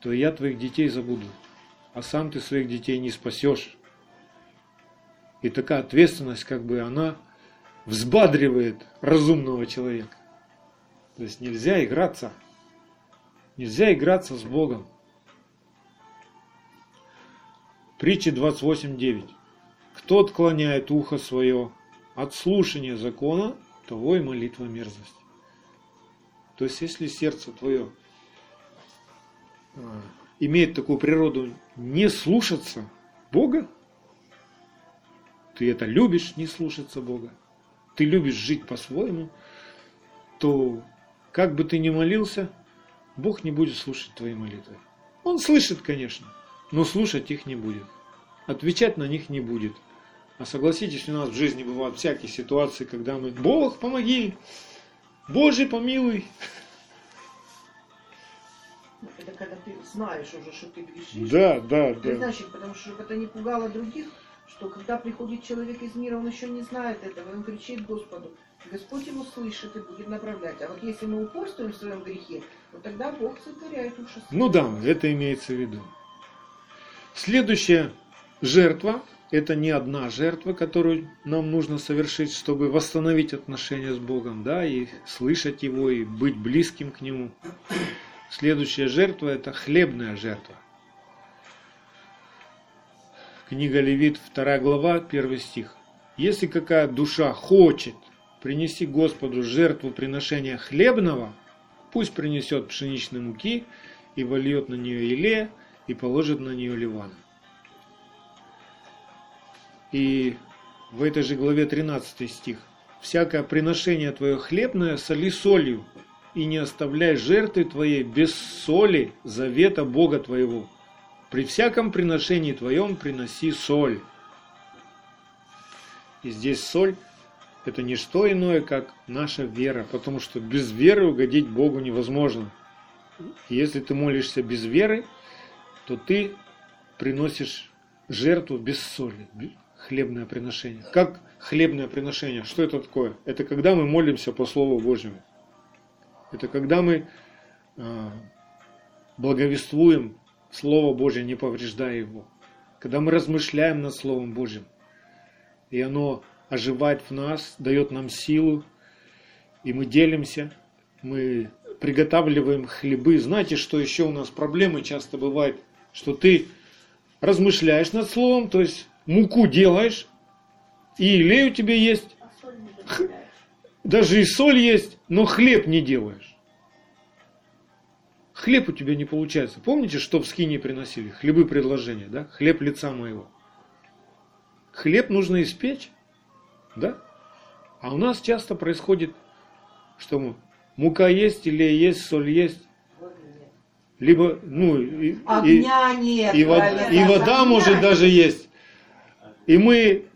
то я твоих детей забуду, а сам ты своих детей не спасешь. И такая ответственность, как бы она взбадривает разумного человека. То есть нельзя играться. Нельзя играться с Богом. Притча 28.9. Кто отклоняет ухо свое от слушания закона, того и молитва мерзость. То есть, если сердце твое а, имеет такую природу не слушаться Бога, ты это любишь не слушаться Бога, ты любишь жить по-своему, то как бы ты ни молился, Бог не будет слушать твои молитвы. Он слышит, конечно, но слушать их не будет отвечать на них не будет. А согласитесь, у нас в жизни бывают всякие ситуации, когда мы «Бог, помоги! Боже, помилуй!» Это когда ты знаешь уже, что ты грешишь. Да, да, ты да. Значит, потому что это не пугало других, что когда приходит человек из мира, он еще не знает этого, и он кричит Господу. Господь его слышит и будет направлять. А вот если мы упорствуем в своем грехе, то тогда Бог сотворяет уши. Ну да, это имеется в виду. Следующее Жертва – это не одна жертва, которую нам нужно совершить, чтобы восстановить отношения с Богом, да, и слышать Его, и быть близким к Нему. Следующая жертва – это хлебная жертва. Книга Левит, 2 глава, 1 стих. Если какая душа хочет принести Господу жертву приношения хлебного, пусть принесет пшеничной муки и вольет на нее еле и положит на нее ливана. И в этой же главе 13 стих. «Всякое приношение твое хлебное соли солью, и не оставляй жертвы твоей без соли завета Бога твоего. При всяком приношении твоем приноси соль». И здесь соль – это не что иное, как наша вера, потому что без веры угодить Богу невозможно. Если ты молишься без веры, то ты приносишь жертву без соли, хлебное приношение. Как хлебное приношение? Что это такое? Это когда мы молимся по Слову Божьему. Это когда мы э, благовествуем Слово Божье, не повреждая его. Когда мы размышляем над Словом Божьим. И оно оживает в нас, дает нам силу. И мы делимся, мы приготавливаем хлебы. Знаете, что еще у нас проблемы часто бывает, что ты размышляешь над словом, то есть муку делаешь, и елей у тебя есть, А даже и соль есть, но хлеб не делаешь. Хлеб у тебя не получается. Помните, что в скине приносили? Хлебы предложения, да? Хлеб лица моего. Хлеб нужно испечь, да? А у нас часто происходит, что мука есть, или есть, соль есть, либо, ну, и, и, Огня нет. и, вод- и вода огня может нет. даже есть. И мы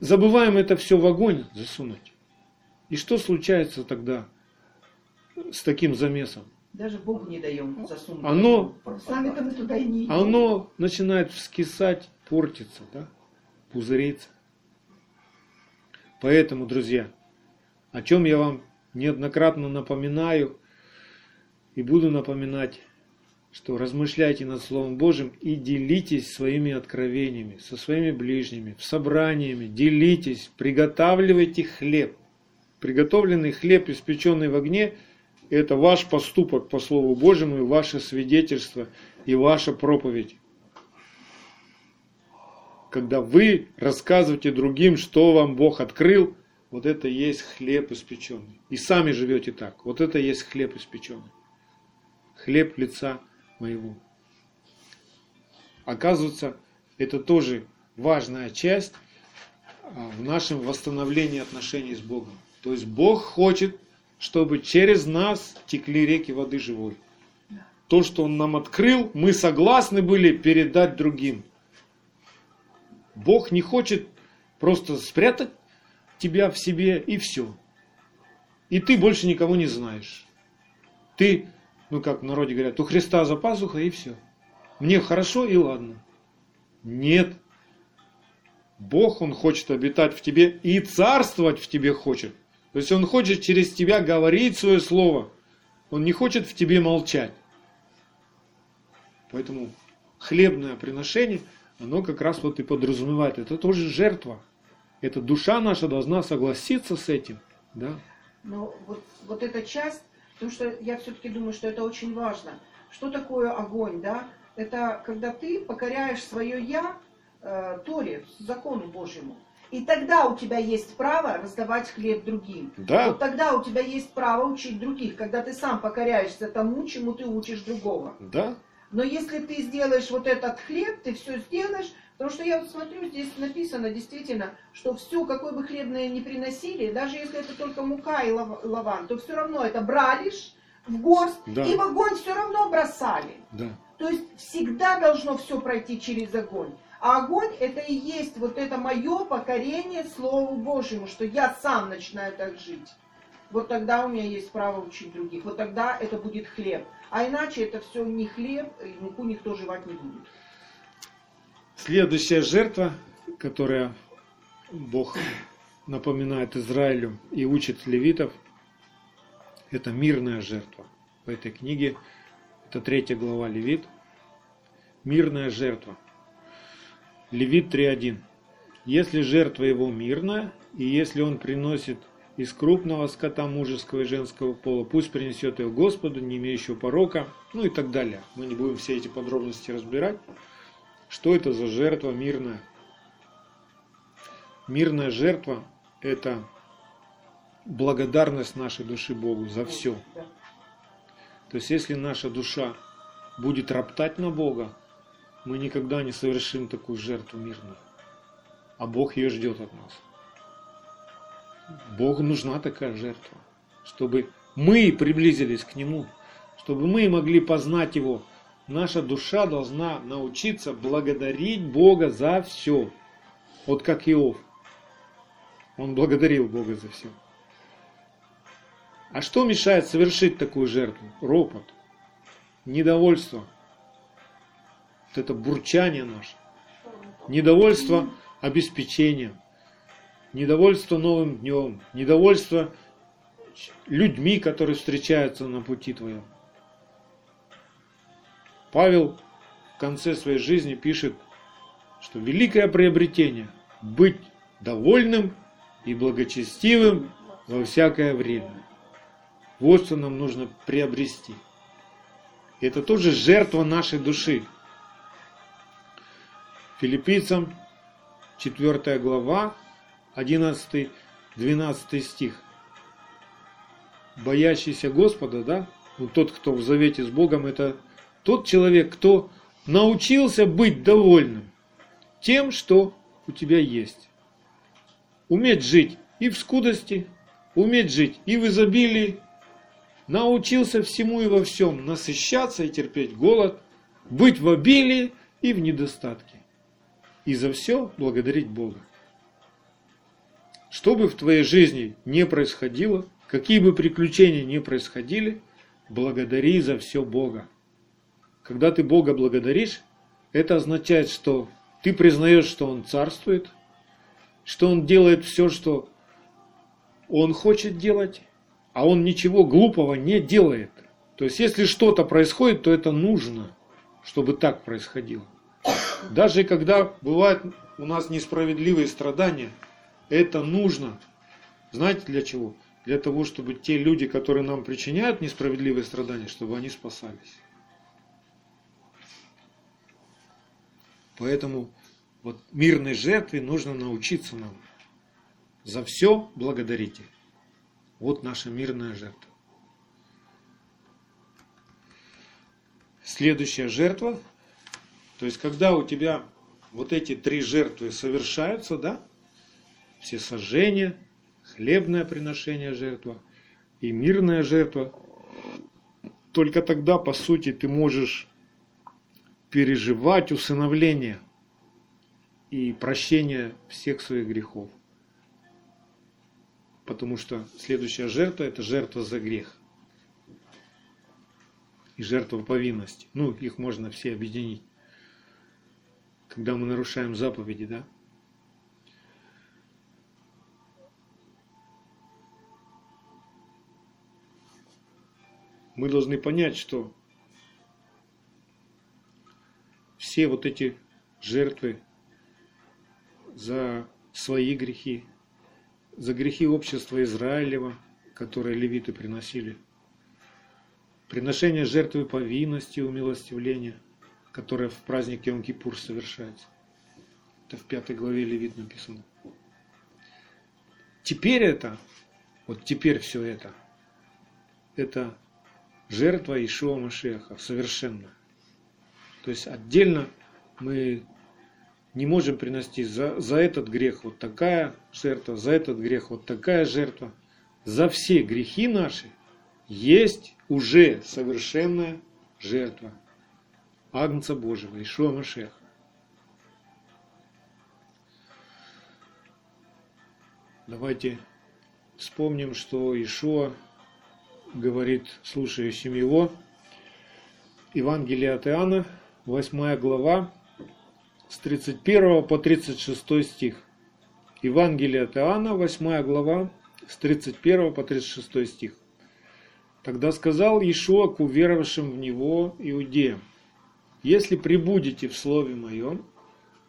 забываем это все в огонь засунуть. И что случается тогда с таким замесом? Даже Богу не даем засунуть. Оно, Сами-то мы туда и не идем. оно начинает вскисать, портиться, да? пузыриться. Поэтому, друзья, о чем я вам неоднократно напоминаю и буду напоминать, что размышляйте над Словом Божьим и делитесь своими откровениями со своими ближними, в собраниями, делитесь, приготавливайте хлеб. Приготовленный хлеб, испеченный в огне, это ваш поступок по Слову Божьему и ваше свидетельство и ваша проповедь. Когда вы рассказываете другим, что вам Бог открыл, вот это есть хлеб испеченный. И сами живете так. Вот это есть хлеб испеченный. Хлеб лица моего. Оказывается, это тоже важная часть а, в нашем восстановлении отношений с Богом. То есть Бог хочет, чтобы через нас текли реки воды живой. То, что Он нам открыл, мы согласны были передать другим. Бог не хочет просто спрятать тебя в себе и все. И ты больше никого не знаешь. Ты, ну как в народе говорят, у Христа за пазухой и все. Мне хорошо и ладно. Нет. Бог, Он хочет обитать в тебе и царствовать в тебе хочет. То есть Он хочет через тебя говорить свое слово. Он не хочет в тебе молчать. Поэтому хлебное приношение, оно как раз вот и подразумевает. Это тоже жертва. Эта душа наша должна согласиться с этим. Да? Но вот, вот эта часть, потому что я все-таки думаю, что это очень важно. Что такое огонь, да? Это когда ты покоряешь свое я э, Торе, закону Божьему. И тогда у тебя есть право раздавать хлеб другим. Да. Вот тогда у тебя есть право учить других, когда ты сам покоряешься тому, чему ты учишь другого. Да? Но если ты сделаешь вот этот хлеб, ты все сделаешь, потому что я вот смотрю, здесь написано действительно, что все, какое бы хлебное ни приносили, даже если это только мука и лав- лаван, то все равно это брали в горсть Да. и в огонь все равно бросали. Да. То есть всегда должно все пройти через огонь. А огонь это и есть вот это мое покорение Слову Божьему, что я сам начинаю так жить. Вот тогда у меня есть право учить других. Вот тогда это будет хлеб. А иначе это все не хлеб, и муку никто жевать не будет. Следующая жертва, которая Бог напоминает Израилю и учит левитов, это мирная жертва. В этой книге, это третья глава Левит, мирная жертва. Левит 3.1. Если жертва его мирная, и если он приносит из крупного скота мужеского и женского пола, пусть принесет ее Господу, не имеющего порока, ну и так далее. Мы не будем все эти подробности разбирать. Что это за жертва мирная? Мирная жертва – это благодарность нашей души Богу за все. То есть, если наша душа будет роптать на Бога, мы никогда не совершим такую жертву мирную. А Бог ее ждет от нас. Богу нужна такая жертва, чтобы мы приблизились к Нему, чтобы мы могли познать Его. Наша душа должна научиться благодарить Бога за все. Вот как Иов. Он благодарил Бога за все. А что мешает совершить такую жертву? Ропот, недовольство, вот это бурчание наше, недовольство обеспечением, недовольство новым днем, недовольство людьми, которые встречаются на пути твоем. Павел в конце своей жизни пишет, что великое приобретение – быть довольным и благочестивым во всякое время. Вот что нам нужно приобрести. Это тоже жертва нашей души. Филиппийцам 4 глава, 11-12 стих. Боящийся Господа, да, ну, тот, кто в завете с Богом, это тот человек, кто научился быть довольным тем, что у тебя есть. Уметь жить и в скудости, уметь жить и в изобилии, научился всему и во всем насыщаться и терпеть голод, быть в обилии и в недостатке. И за все благодарить Бога. Что бы в твоей жизни не происходило, какие бы приключения не происходили, благодари за все Бога. Когда ты Бога благодаришь, это означает, что ты признаешь, что Он царствует, что Он делает все, что Он хочет делать, а Он ничего глупого не делает. То есть, если что-то происходит, то это нужно, чтобы так происходило. Даже когда бывают у нас несправедливые страдания, это нужно. Знаете для чего? Для того, чтобы те люди, которые нам причиняют несправедливые страдания, чтобы они спасались. Поэтому вот мирной жертве нужно научиться нам. За все благодарите. Вот наша мирная жертва. Следующая жертва. То есть, когда у тебя вот эти три жертвы совершаются, да, все сожжения, хлебное приношение жертва и мирная жертва, только тогда, по сути, ты можешь переживать усыновление и прощение всех своих грехов. Потому что следующая жертва – это жертва за грех. И жертва повинности. Ну, их можно все объединить. Когда мы нарушаем заповеди, да? Мы должны понять, что все вот эти жертвы за свои грехи, за грехи общества Израилева, которые левиты приносили, приношение жертвы повинности, умилостивления, которое в праздник Йом-Кипур совершается. Это в пятой главе Левит написано. Теперь это, вот теперь все это, это жертва Ишуа Машеха совершенно. То есть отдельно мы не можем принести за, за этот грех вот такая жертва, за этот грех вот такая жертва. За все грехи наши есть уже совершенная жертва Агнца Божьего, Ишуа Машеха. Давайте вспомним, что Ишуа говорит слушающим его, Евангелие от Иоанна, 8 глава, с 31 по 36 стих. Евангелие от Иоанна, 8 глава, с 31 по 36 стих. Тогда сказал Иешуа к уверовавшим в Него иудеям, «Если прибудете в Слове Моем,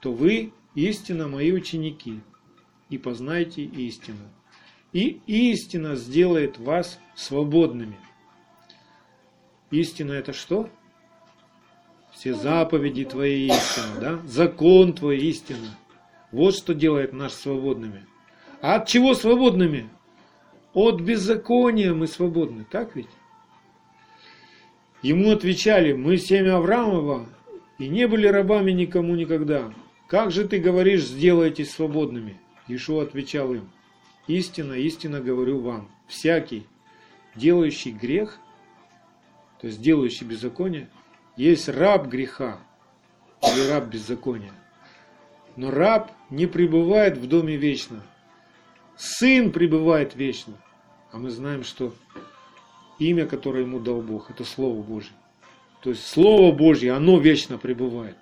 то вы истинно Мои ученики, и познайте истину. И истина сделает вас свободными». Истина это что? Все заповеди Твои истина, да? закон Твой истина. Вот что делает нас свободными. А от чего свободными? От беззакония мы свободны, так ведь? Ему отвечали, мы семя Авраамова и не были рабами никому никогда. Как же ты говоришь, сделайтесь свободными? Ишуа отвечал им, истинно, истинно говорю вам, всякий, делающий грех, то есть делающий беззаконие, есть раб греха или раб беззакония. Но раб не пребывает в доме вечно. Сын пребывает вечно. А мы знаем, что имя, которое ему дал Бог, это Слово Божье. То есть Слово Божье, оно вечно пребывает.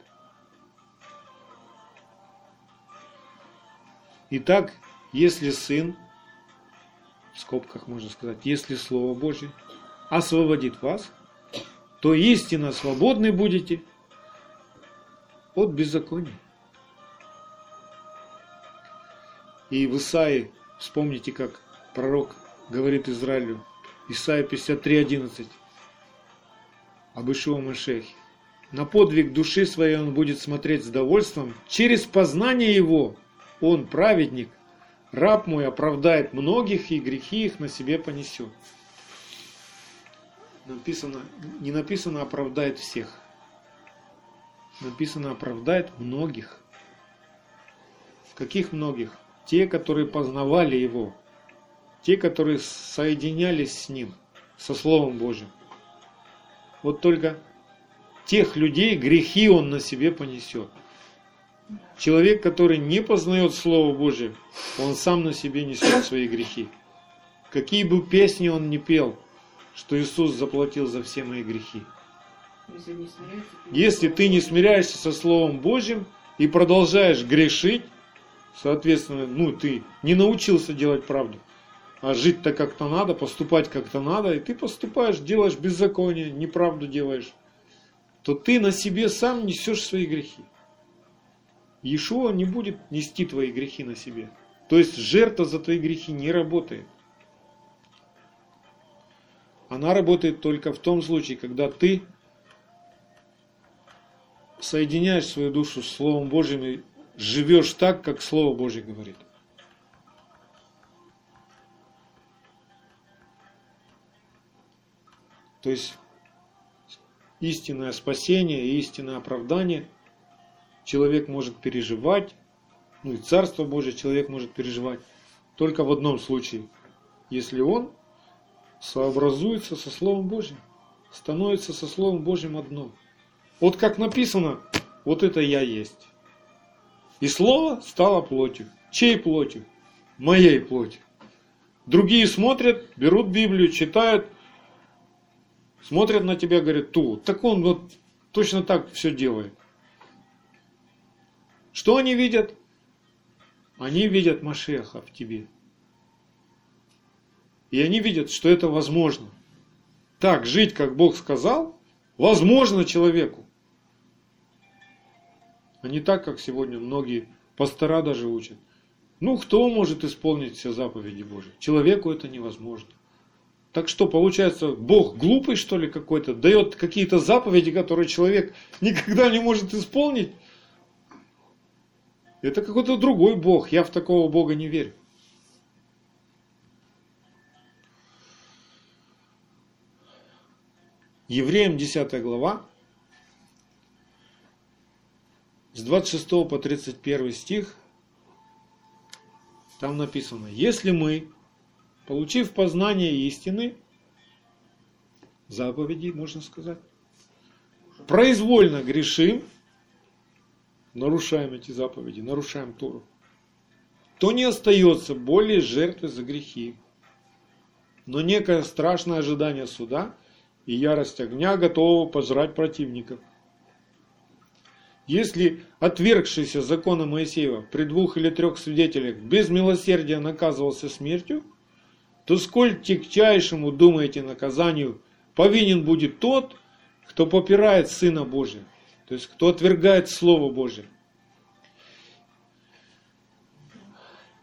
Итак, если Сын, в скобках можно сказать, если Слово Божье освободит вас, то истинно свободны будете от беззакония. И в Исаии, вспомните, как пророк говорит Израилю, Исайя 53.11. Об Ишуа Машехе. На подвиг души своей он будет смотреть с довольством. Через познание его он, праведник, раб мой, оправдает многих, и грехи их на себе понесет. Написано, не написано оправдает всех. Написано оправдает многих. Каких многих? Те, которые познавали его. Те, которые соединялись с ним, со Словом Божьим. Вот только тех людей грехи он на себе понесет. Человек, который не познает Слово Божие, он сам на себе несет свои грехи. Какие бы песни он ни пел, что Иисус заплатил за все мои грехи. Если ты не смиряешься со Словом Божьим и продолжаешь грешить, соответственно, ну ты не научился делать правду, а жить-то как-то надо, поступать как-то надо, и ты поступаешь, делаешь беззаконие, неправду делаешь, то ты на себе сам несешь свои грехи. Иешуа не будет нести твои грехи на себе. То есть жертва за твои грехи не работает. Она работает только в том случае, когда ты соединяешь свою душу с Словом Божьим и живешь так, как Слово Божье говорит. То есть истинное спасение и истинное оправдание человек может переживать, ну и Царство Божие человек может переживать только в одном случае, если он сообразуется со Словом Божьим, становится со Словом Божьим одно. Вот как написано, вот это я есть. И Слово стало плотью. Чей плотью? Моей плотью. Другие смотрят, берут Библию, читают, смотрят на тебя, говорят, ту. Так он вот точно так все делает. Что они видят? Они видят Машеха в тебе. И они видят, что это возможно. Так жить, как Бог сказал, возможно человеку. А не так, как сегодня многие пастора даже учат. Ну, кто может исполнить все заповеди Божьи? Человеку это невозможно. Так что, получается, Бог глупый, что ли, какой-то, дает какие-то заповеди, которые человек никогда не может исполнить? Это какой-то другой Бог. Я в такого Бога не верю. Евреям 10 глава, с 26 по 31 стих, там написано, если мы, получив познание истины, заповеди, можно сказать, произвольно грешим, нарушаем эти заповеди, нарушаем Тору, то не остается более жертвы за грехи. Но некое страшное ожидание суда и ярость огня готова пожрать противников. Если отвергшийся закона Моисеева при двух или трех свидетелях без милосердия наказывался смертью, то сколь тягчайшему, думаете, наказанию повинен будет тот, кто попирает Сына Божия, то есть кто отвергает Слово Божие.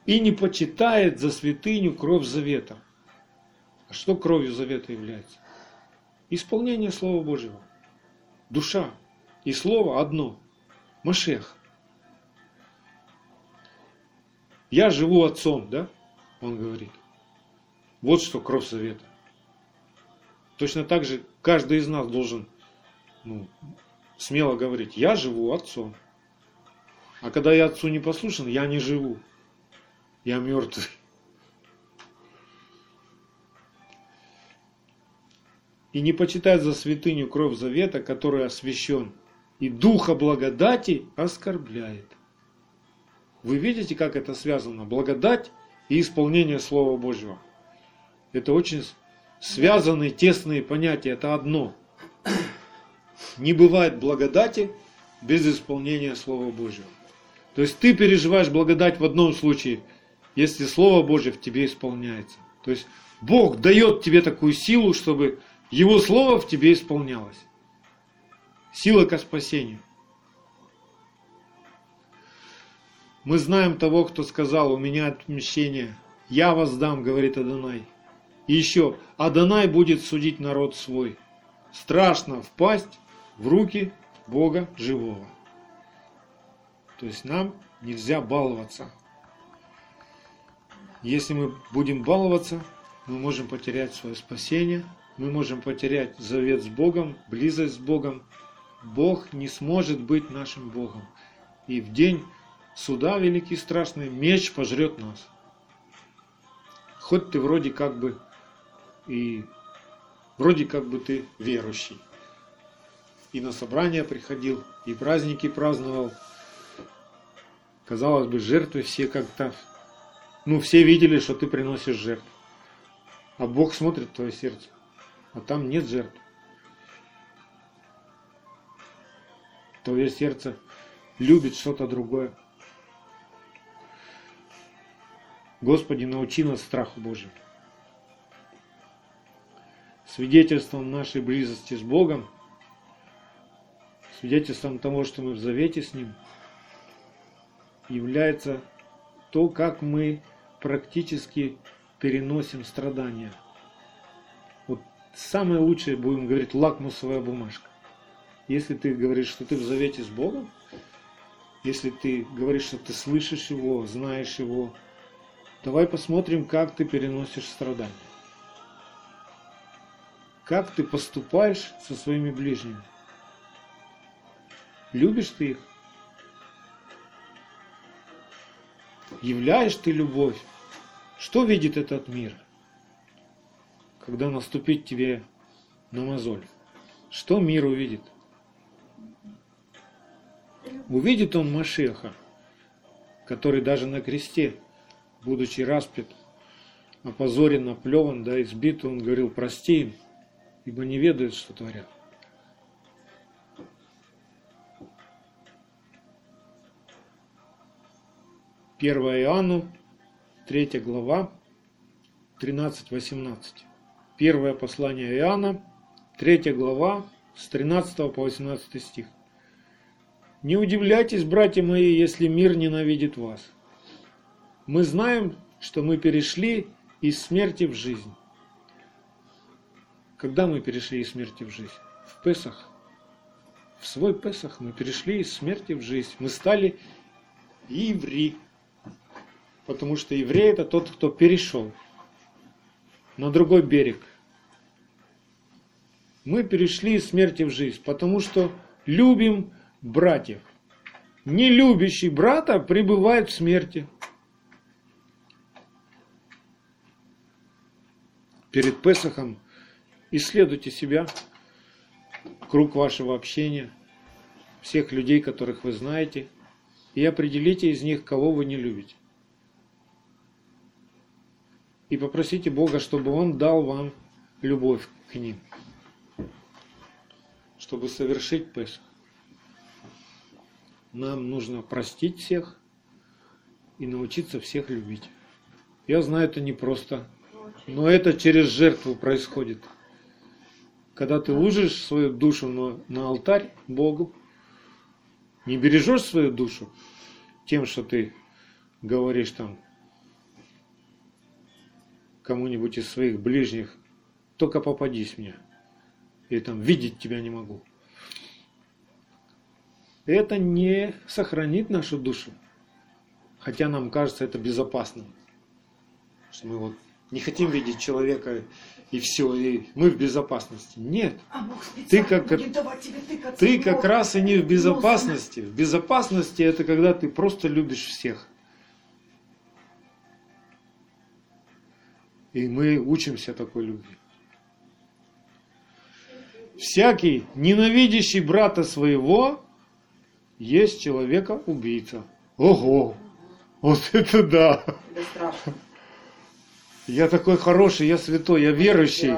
И не почитает за святыню кровь завета. А что кровью завета является? Исполнение Слова Божьего. Душа и Слово одно. Машех. Я живу отцом, да? Он говорит. Вот что кровь завета. Точно так же каждый из нас должен ну, смело говорить, я живу отцом. А когда я отцу не послушан, я не живу. Я мертвый. И не почитать за святыню кровь завета, который освящен, и духа благодати оскорбляет. Вы видите, как это связано? Благодать и исполнение Слова Божьего. Это очень связанные, тесные понятия, это одно. Не бывает благодати без исполнения Слова Божьего. То есть ты переживаешь благодать в одном случае, если Слово Божье в тебе исполняется. То есть Бог дает тебе такую силу, чтобы Его Слово в тебе исполнялось. Сила ко спасению. Мы знаем того, кто сказал, у меня отмщение, я воздам, говорит Адонай. И еще, Адонай будет судить народ свой. Страшно впасть в руки Бога живого. То есть нам нельзя баловаться. Если мы будем баловаться, мы можем потерять свое спасение, мы можем потерять завет с Богом, близость с Богом. Бог не сможет быть нашим Богом. И в день суда великий страшный меч пожрет нас. Хоть ты вроде как бы и вроде как бы ты верующий. И на собрания приходил, и праздники праздновал. Казалось бы, жертвы все как-то... Ну, все видели, что ты приносишь жертву. А Бог смотрит в твое сердце. А там нет жертв. Твое сердце любит что-то другое. Господи, научи нас страху Божьему. Свидетельством нашей близости с Богом, свидетельством того, что мы в завете с Ним, является то, как мы практически переносим страдания. Вот самое лучшее, будем говорить, лакмусовая бумажка. Если ты говоришь, что ты в завете с Богом, если ты говоришь, что ты слышишь Его, знаешь Его, давай посмотрим, как ты переносишь страдания. Как ты поступаешь со своими ближними. Любишь ты их? Являешь ты любовь? Что видит этот мир, когда наступит тебе на мозоль? Что мир увидит? Увидит он Машеха, который даже на кресте, будучи распят, опозорен, оплеван, да, избит, он говорил, прости им, ибо не ведают, что творят. Первое Иоанну, 3 глава, 13-18. Первое послание Иоанна, 3 глава, с 13 по 18 стих. Не удивляйтесь, братья мои, если мир ненавидит вас. Мы знаем, что мы перешли из смерти в жизнь. Когда мы перешли из смерти в жизнь? В Песах. В свой Песах мы перешли из смерти в жизнь. Мы стали иври. Потому что еврей это тот, кто перешел на другой берег. Мы перешли из смерти в жизнь, потому что любим братьев. Не любящий брата пребывает в смерти. Перед Песохом исследуйте себя, круг вашего общения, всех людей, которых вы знаете, и определите из них, кого вы не любите. И попросите Бога, чтобы Он дал вам любовь к ним, чтобы совершить Песах. Нам нужно простить всех и научиться всех любить. Я знаю, это не просто, но это через жертву происходит. Когда ты ложишь свою душу на, на алтарь Богу, не бережешь свою душу тем, что ты говоришь там кому-нибудь из своих ближних, только попадись мне. Или там видеть тебя не могу это не сохранит нашу душу. Хотя нам кажется это безопасным. Что мы вот не хотим видеть человека и все, и мы в безопасности. Нет. А ты как, ты как раз и не в безопасности. В безопасности это когда ты просто любишь всех. И мы учимся такой любви. Всякий, ненавидящий брата своего, есть человека-убийца. Ого! Вот это да! Я такой хороший, я святой, я верующий.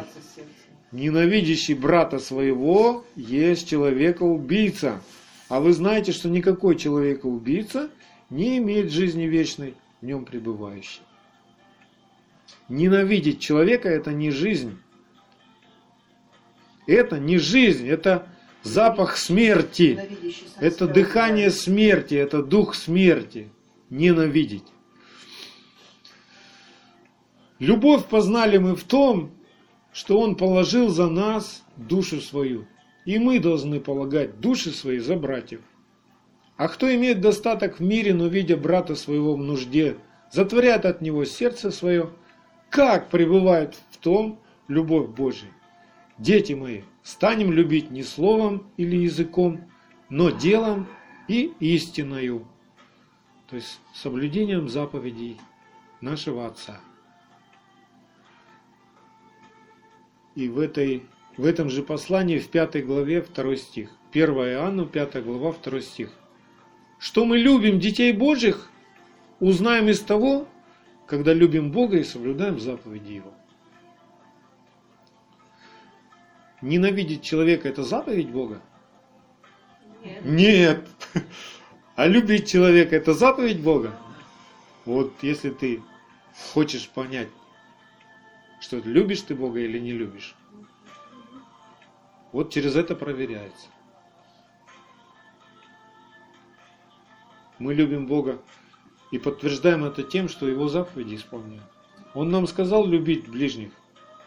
Ненавидящий брата своего есть человека-убийца. А вы знаете, что никакой человека-убийца не имеет жизни вечной в нем пребывающей. Ненавидеть человека – это не жизнь. Это не жизнь, это запах смерти. Это дыхание смерти, это дух смерти. Ненавидеть. Любовь познали мы в том, что Он положил за нас душу свою, и мы должны полагать души свои за братьев. А кто имеет достаток в мире, но видя брата своего в нужде, затворяет от него сердце свое, как пребывает в том любовь Божия? Дети мои, станем любить не словом или языком, но делом и истиною, то есть соблюдением заповедей нашего Отца. И в, этой, в этом же послании в пятой главе второй стих. 1 Иоанна, 5 глава, 2 стих. Что мы любим детей Божьих, узнаем из того, когда любим Бога и соблюдаем заповеди Его. Ненавидеть человека – это заповедь Бога? Нет. Нет. А любить человека – это заповедь Бога? Вот если ты хочешь понять, что любишь ты Бога или не любишь, вот через это проверяется. Мы любим Бога и подтверждаем это тем, что Его заповеди исполняем. Он нам сказал любить ближних.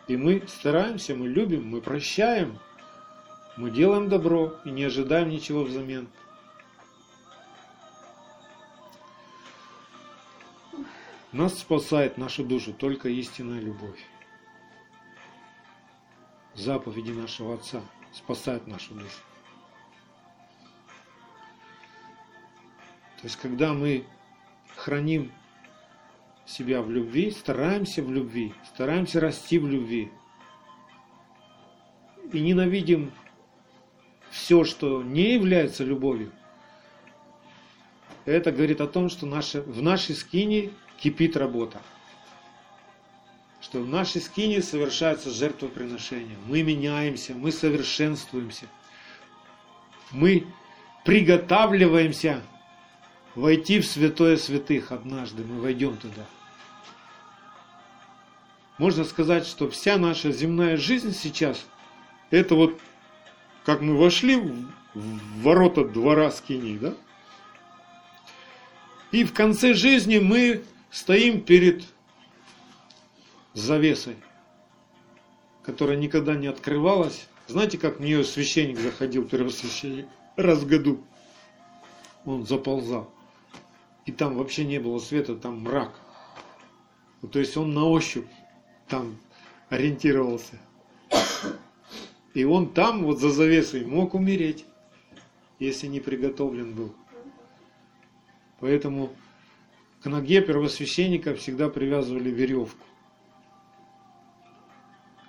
И мы стараемся, мы любим, мы прощаем, мы делаем добро и не ожидаем ничего взамен. Нас спасает нашу душу только истинная любовь. Заповеди нашего Отца спасают нашу душу. То есть, когда мы храним себя в любви, стараемся в любви, стараемся расти в любви. И ненавидим все, что не является любовью. Это говорит о том, что наша, в нашей скине кипит работа. Что в нашей скине совершается жертвоприношение. Мы меняемся, мы совершенствуемся. Мы приготавливаемся войти в святое святых однажды. Мы войдем туда. Можно сказать, что вся наша земная жизнь сейчас, это вот как мы вошли в ворота двора Скинии, да? И в конце жизни мы стоим перед завесой, которая никогда не открывалась. Знаете, как в нее священник заходил, первосвященник, раз в году он заползал. И там вообще не было света, там мрак. То есть он на ощупь там ориентировался. И он там, вот за завесой, мог умереть, если не приготовлен был. Поэтому к ноге первосвященника всегда привязывали веревку.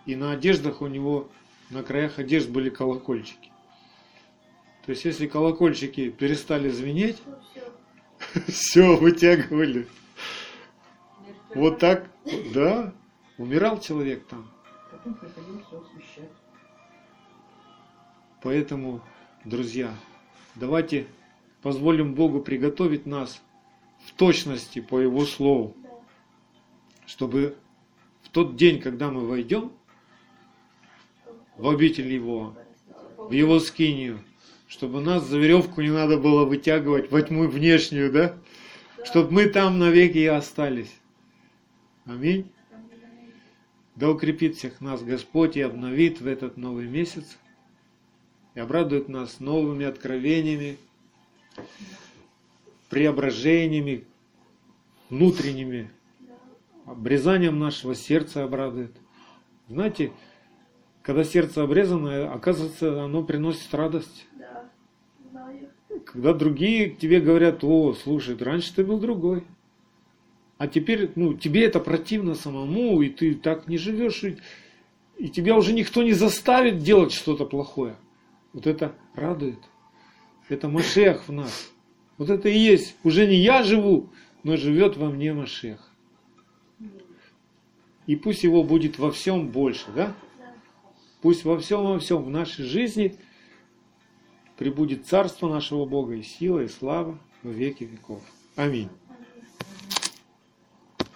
И на одеждах у него, на краях одежд были колокольчики. То есть, если колокольчики перестали звенеть, все, вытягивали. Вот так, да, Умирал человек там. Потом приходил все освещать. Поэтому, друзья, давайте позволим Богу приготовить нас в точности по Его Слову, чтобы в тот день, когда мы войдем в обитель Его, в Его скинию, чтобы нас за веревку не надо было вытягивать во тьму внешнюю, да? Чтобы мы там навеки и остались. Аминь. Да укрепит всех нас Господь и обновит в этот новый месяц и обрадует нас новыми откровениями, преображениями, внутренними, обрезанием нашего сердца обрадует. Знаете, когда сердце обрезано, оказывается, оно приносит радость. Да. Когда другие тебе говорят, о, слушай, раньше ты был другой а теперь ну, тебе это противно самому, и ты так не живешь, и, и тебя уже никто не заставит делать что-то плохое. Вот это радует. Это Машех в нас. Вот это и есть. Уже не я живу, но живет во мне Машех. И пусть его будет во всем больше, да? Пусть во всем, во всем в нашей жизни прибудет царство нашего Бога и сила, и слава во веки веков. Аминь.